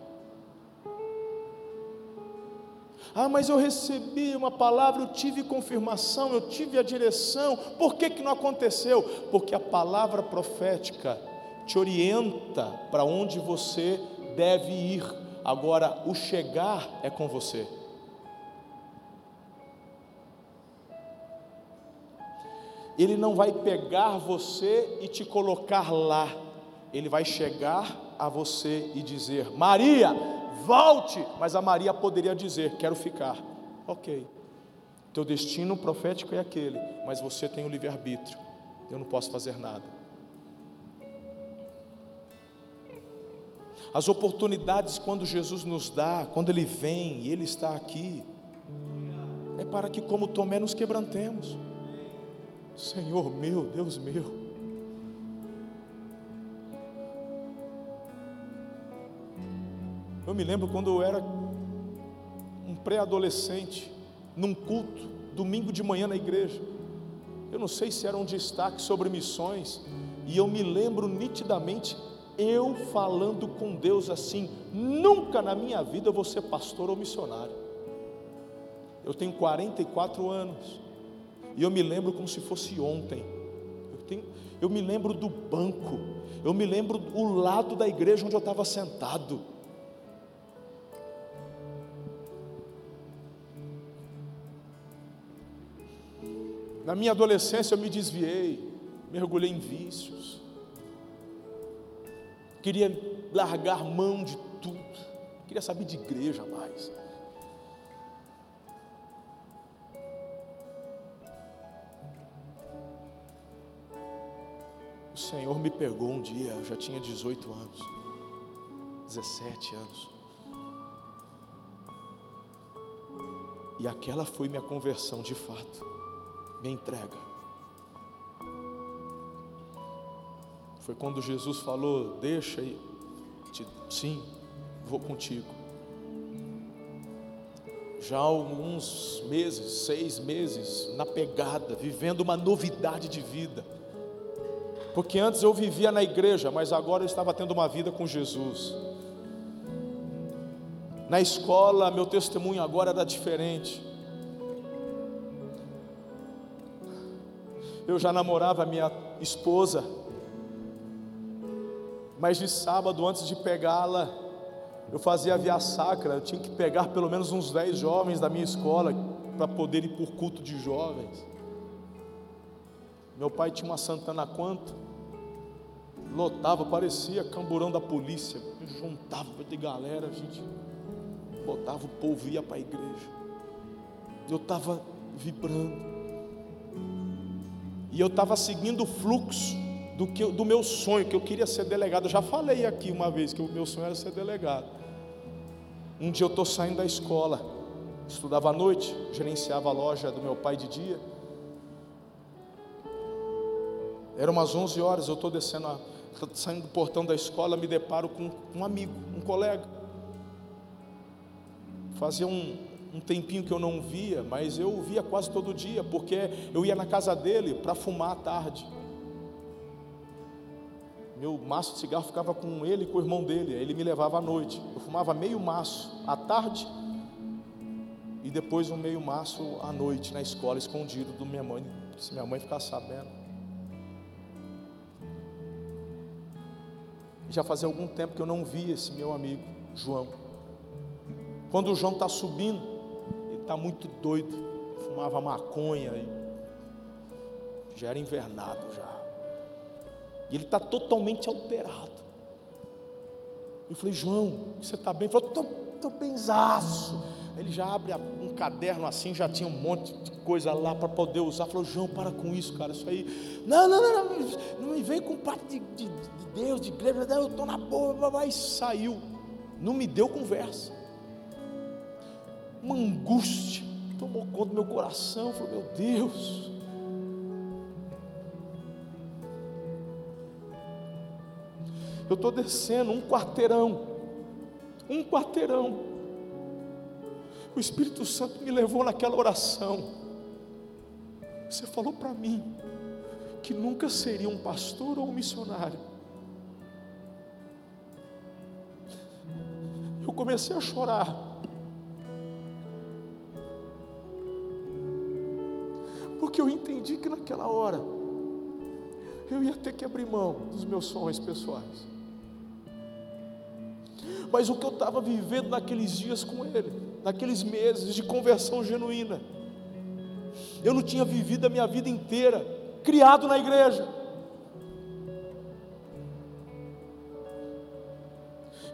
Ah, mas eu recebi uma palavra, eu tive confirmação, eu tive a direção. Por que, que não aconteceu? Porque a palavra profética te orienta para onde você deve ir. Agora, o chegar é com você. Ele não vai pegar você e te colocar lá. Ele vai chegar a você e dizer: Maria, volte. Mas a Maria poderia dizer: Quero ficar. Ok. Teu destino profético é aquele, mas você tem o livre-arbítrio. Eu não posso fazer nada. As oportunidades quando Jesus nos dá, quando Ele vem e Ele está aqui, é para que, como Tomé, nos quebrantemos. Senhor meu, Deus meu. Eu me lembro quando eu era um pré-adolescente, num culto, domingo de manhã na igreja. Eu não sei se era um destaque sobre missões, e eu me lembro nitidamente eu falando com Deus assim: nunca na minha vida eu vou ser pastor ou missionário. Eu tenho 44 anos, e eu me lembro como se fosse ontem. Eu, tenho, eu me lembro do banco, eu me lembro do lado da igreja onde eu estava sentado. Na minha adolescência eu me desviei, mergulhei em vícios, queria largar mão de tudo, queria saber de igreja mais. O Senhor me pegou um dia, eu já tinha 18 anos, 17 anos. E aquela foi minha conversão de fato me entrega. Foi quando Jesus falou: Deixa aí, sim, vou contigo. Já há alguns meses, seis meses, na pegada, vivendo uma novidade de vida. Porque antes eu vivia na igreja, mas agora eu estava tendo uma vida com Jesus. Na escola, meu testemunho agora era diferente. Eu já namorava a minha esposa, mas de sábado, antes de pegá-la, eu fazia a via sacra, eu tinha que pegar pelo menos uns 10 jovens da minha escola para poder ir por culto de jovens. Meu pai tinha uma Santana quanto? Lotava, parecia camburão da polícia. Juntava de galera, a gente botava o povo ia para a igreja. Eu estava vibrando. E eu estava seguindo o fluxo do, que, do meu sonho, que eu queria ser delegado. Eu já falei aqui uma vez que o meu sonho era ser delegado. Um dia eu estou saindo da escola, estudava à noite, gerenciava a loja do meu pai de dia. Eram umas 11 horas, eu estou descendo, a, saindo do portão da escola, me deparo com um amigo, um colega. Fazia um, um tempinho que eu não via, mas eu via quase todo dia, porque eu ia na casa dele para fumar à tarde. Meu maço de cigarro ficava com ele e com o irmão dele, ele me levava à noite. Eu fumava meio maço à tarde e depois um meio maço à noite na escola, escondido do minha mãe, se minha mãe ficar sabendo. Já fazia algum tempo que eu não via esse meu amigo, João. Quando o João está subindo, está muito doido, fumava maconha, e já era invernado já. E ele está totalmente alterado. Eu falei, João, você está bem? Ele falou, estou benzaço. Ele já abre um caderno assim, já tinha um monte de coisa lá para poder usar. Falou, João, para com isso, cara. Isso aí. Não, não, não, não, não me vem com parte de, de, de Deus, de igreja. Eu estou na boa, e saiu. Não me deu conversa uma angústia tomou conta do meu coração. Eu falei, meu Deus. Eu estou descendo um quarteirão, um quarteirão. O Espírito Santo me levou naquela oração. Você falou para mim que nunca seria um pastor ou um missionário. Eu comecei a chorar. Porque eu entendi que naquela hora eu ia ter que abrir mão dos meus sonhos pessoais. Mas o que eu estava vivendo naqueles dias com Ele, naqueles meses de conversão genuína, eu não tinha vivido a minha vida inteira criado na igreja.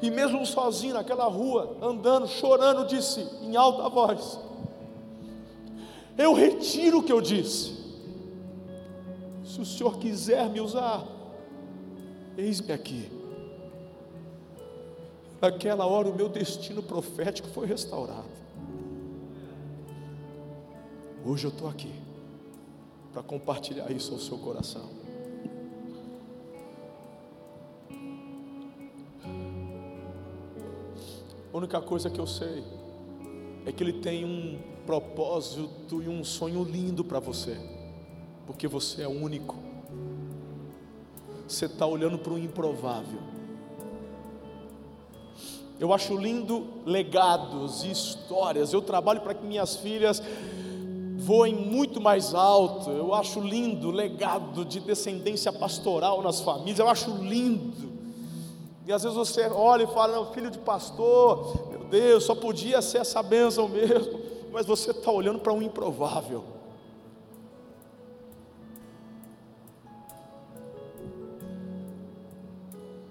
E mesmo sozinho naquela rua, andando, chorando, disse em alta voz: Eu retiro o que eu disse. Se o Senhor quiser me usar, eis-me aqui. Naquela hora o meu destino profético foi restaurado. Hoje eu estou aqui para compartilhar isso ao seu coração. A única coisa que eu sei é que Ele tem um propósito e um sonho lindo para você porque você é único. Você está olhando para o improvável. Eu acho lindo legados e histórias. Eu trabalho para que minhas filhas voem muito mais alto. Eu acho lindo legado de descendência pastoral nas famílias. Eu acho lindo. E às vezes você olha e fala, não, filho de pastor, Deus, só podia ser essa bênção mesmo. Mas você está olhando para um improvável.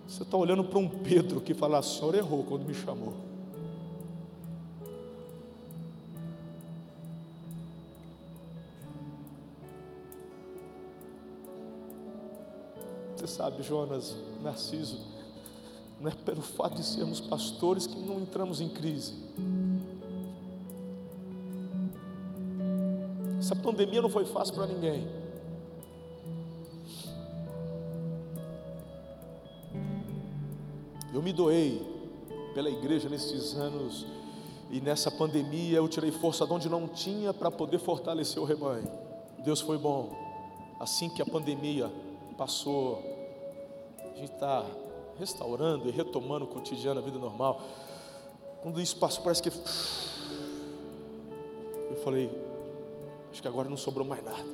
Você está olhando para um Pedro que fala: a senhora errou quando me chamou. Você sabe, Jonas, Narciso, não é pelo fato de sermos pastores que não entramos em crise. Essa pandemia não foi fácil para ninguém. Eu me doei pela igreja nesses anos e nessa pandemia eu tirei força de onde não tinha para poder fortalecer o rebanho. Deus foi bom. Assim que a pandemia passou, a gente está restaurando e retomando o cotidiano, a vida normal. Quando isso passou, parece que. Eu falei, acho que agora não sobrou mais nada.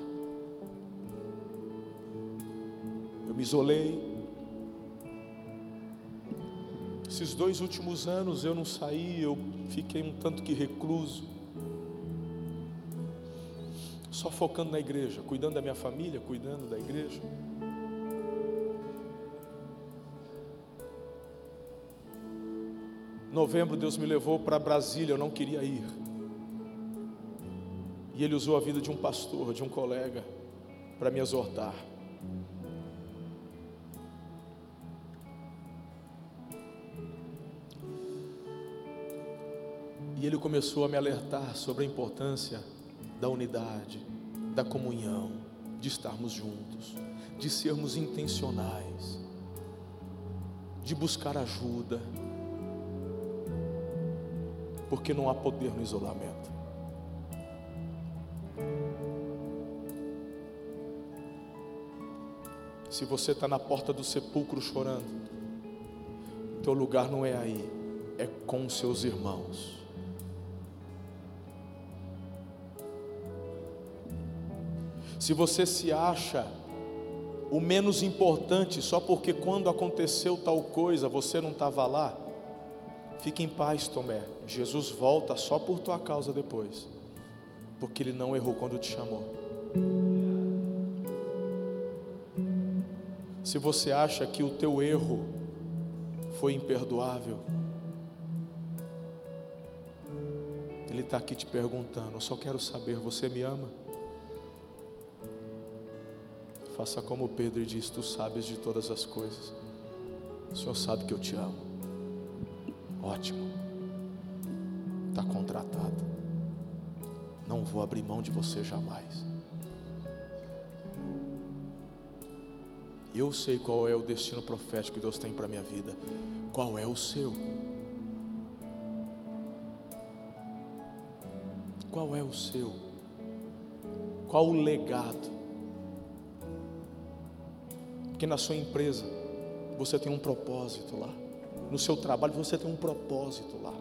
Eu me isolei, esses dois últimos anos eu não saí, eu fiquei um tanto que recluso, só focando na igreja, cuidando da minha família, cuidando da igreja. Novembro Deus me levou para Brasília, eu não queria ir. E Ele usou a vida de um pastor, de um colega, para me exortar. E ele começou a me alertar sobre a importância da unidade, da comunhão, de estarmos juntos, de sermos intencionais, de buscar ajuda, porque não há poder no isolamento. Se você está na porta do sepulcro chorando, teu lugar não é aí, é com seus irmãos. Se você se acha o menos importante só porque quando aconteceu tal coisa você não estava lá, fique em paz, Tomé. Jesus volta só por tua causa depois, porque ele não errou quando te chamou. Se você acha que o teu erro foi imperdoável, Ele está aqui te perguntando. Eu só quero saber: você me ama? Faça como Pedro diz: Tu sabes de todas as coisas. O Senhor sabe que eu te amo. Ótimo. Está contratado. Não vou abrir mão de você jamais. Eu sei qual é o destino profético que Deus tem para a minha vida. Qual é o seu? Qual é o seu? Qual o legado? Porque na sua empresa você tem um propósito lá. No seu trabalho você tem um propósito lá.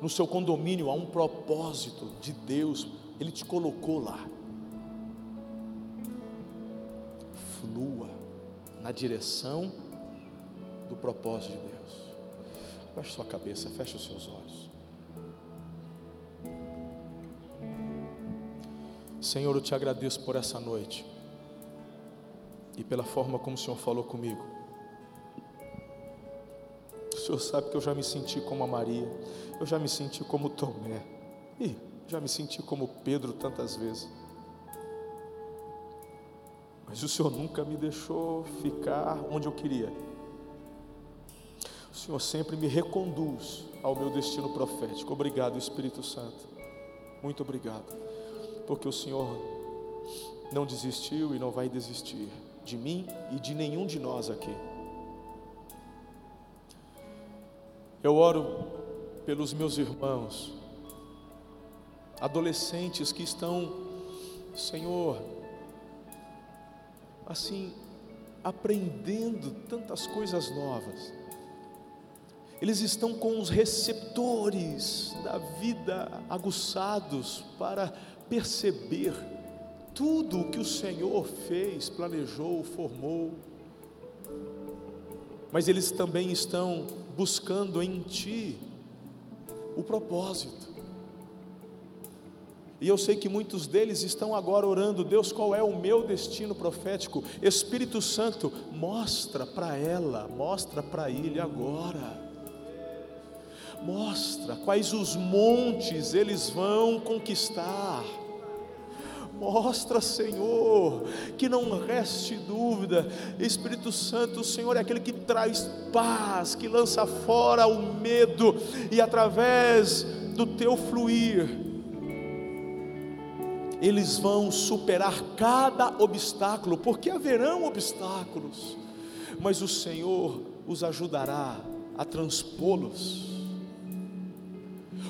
No seu condomínio há um propósito de Deus. Ele te colocou lá. Flua na direção do propósito de Deus. Feche sua cabeça, feche os seus olhos. Senhor, eu te agradeço por essa noite e pela forma como o Senhor falou comigo. Senhor sabe que eu já me senti como a Maria, eu já me senti como Tomé, e já me senti como Pedro tantas vezes. Mas o Senhor nunca me deixou ficar onde eu queria. O Senhor sempre me reconduz ao meu destino profético. Obrigado, Espírito Santo. Muito obrigado. Porque o Senhor não desistiu e não vai desistir de mim e de nenhum de nós aqui. Eu oro pelos meus irmãos, adolescentes que estão, Senhor, assim, aprendendo tantas coisas novas. Eles estão com os receptores da vida aguçados para perceber tudo o que o Senhor fez, planejou, formou. Mas eles também estão buscando em Ti o propósito. E eu sei que muitos deles estão agora orando, Deus, qual é o meu destino profético? Espírito Santo, mostra para ela, mostra para ele agora. Mostra quais os montes eles vão conquistar. Mostra, Senhor, que não reste dúvida. Espírito Santo, o Senhor é aquele que traz paz, que lança fora o medo e através do teu fluir eles vão superar cada obstáculo, porque haverão obstáculos, mas o Senhor os ajudará a transpô-los.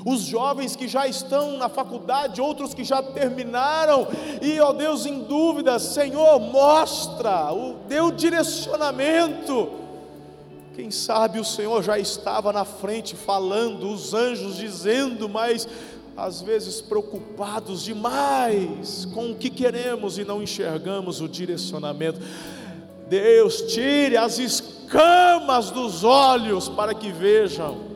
Os jovens que já estão na faculdade, outros que já terminaram, e ó Deus, em dúvida, Senhor, mostra, dê o direcionamento. Quem sabe o Senhor já estava na frente falando, os anjos dizendo, mas às vezes preocupados demais com o que queremos e não enxergamos o direcionamento. Deus, tire as escamas dos olhos para que vejam.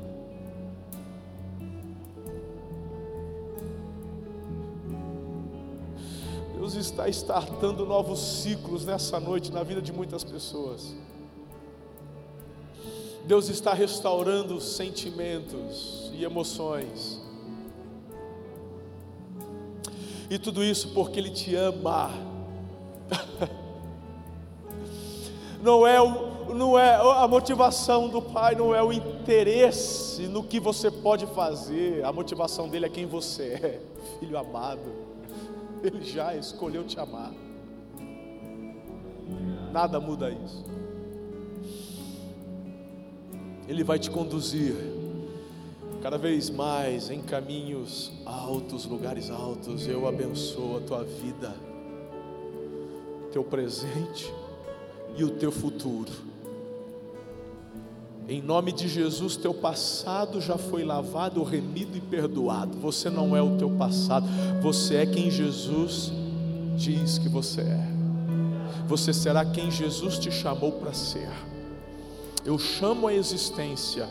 está startando novos ciclos nessa noite na vida de muitas pessoas. Deus está restaurando sentimentos e emoções. E tudo isso porque Ele te ama. Não é, o, não é a motivação do Pai, não é o interesse no que você pode fazer. A motivação dele é quem você é, filho amado. Ele já escolheu te amar. Nada muda isso. Ele vai te conduzir cada vez mais em caminhos altos, lugares altos. Eu abençoo a tua vida, teu presente e o teu futuro. Em nome de Jesus, teu passado já foi lavado, remido e perdoado. Você não é o teu passado, você é quem Jesus diz que você é. Você será quem Jesus te chamou para ser. Eu chamo a existência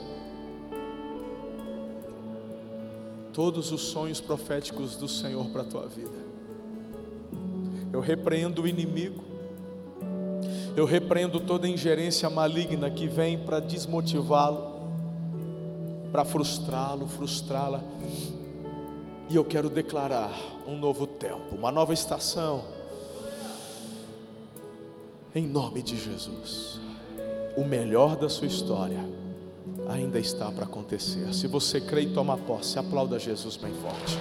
todos os sonhos proféticos do Senhor para a tua vida. Eu repreendo o inimigo eu repreendo toda ingerência maligna que vem para desmotivá-lo, para frustrá-lo, frustrá-la. E eu quero declarar um novo tempo, uma nova estação. Em nome de Jesus. O melhor da sua história ainda está para acontecer. Se você crê e toma posse, aplauda Jesus bem forte.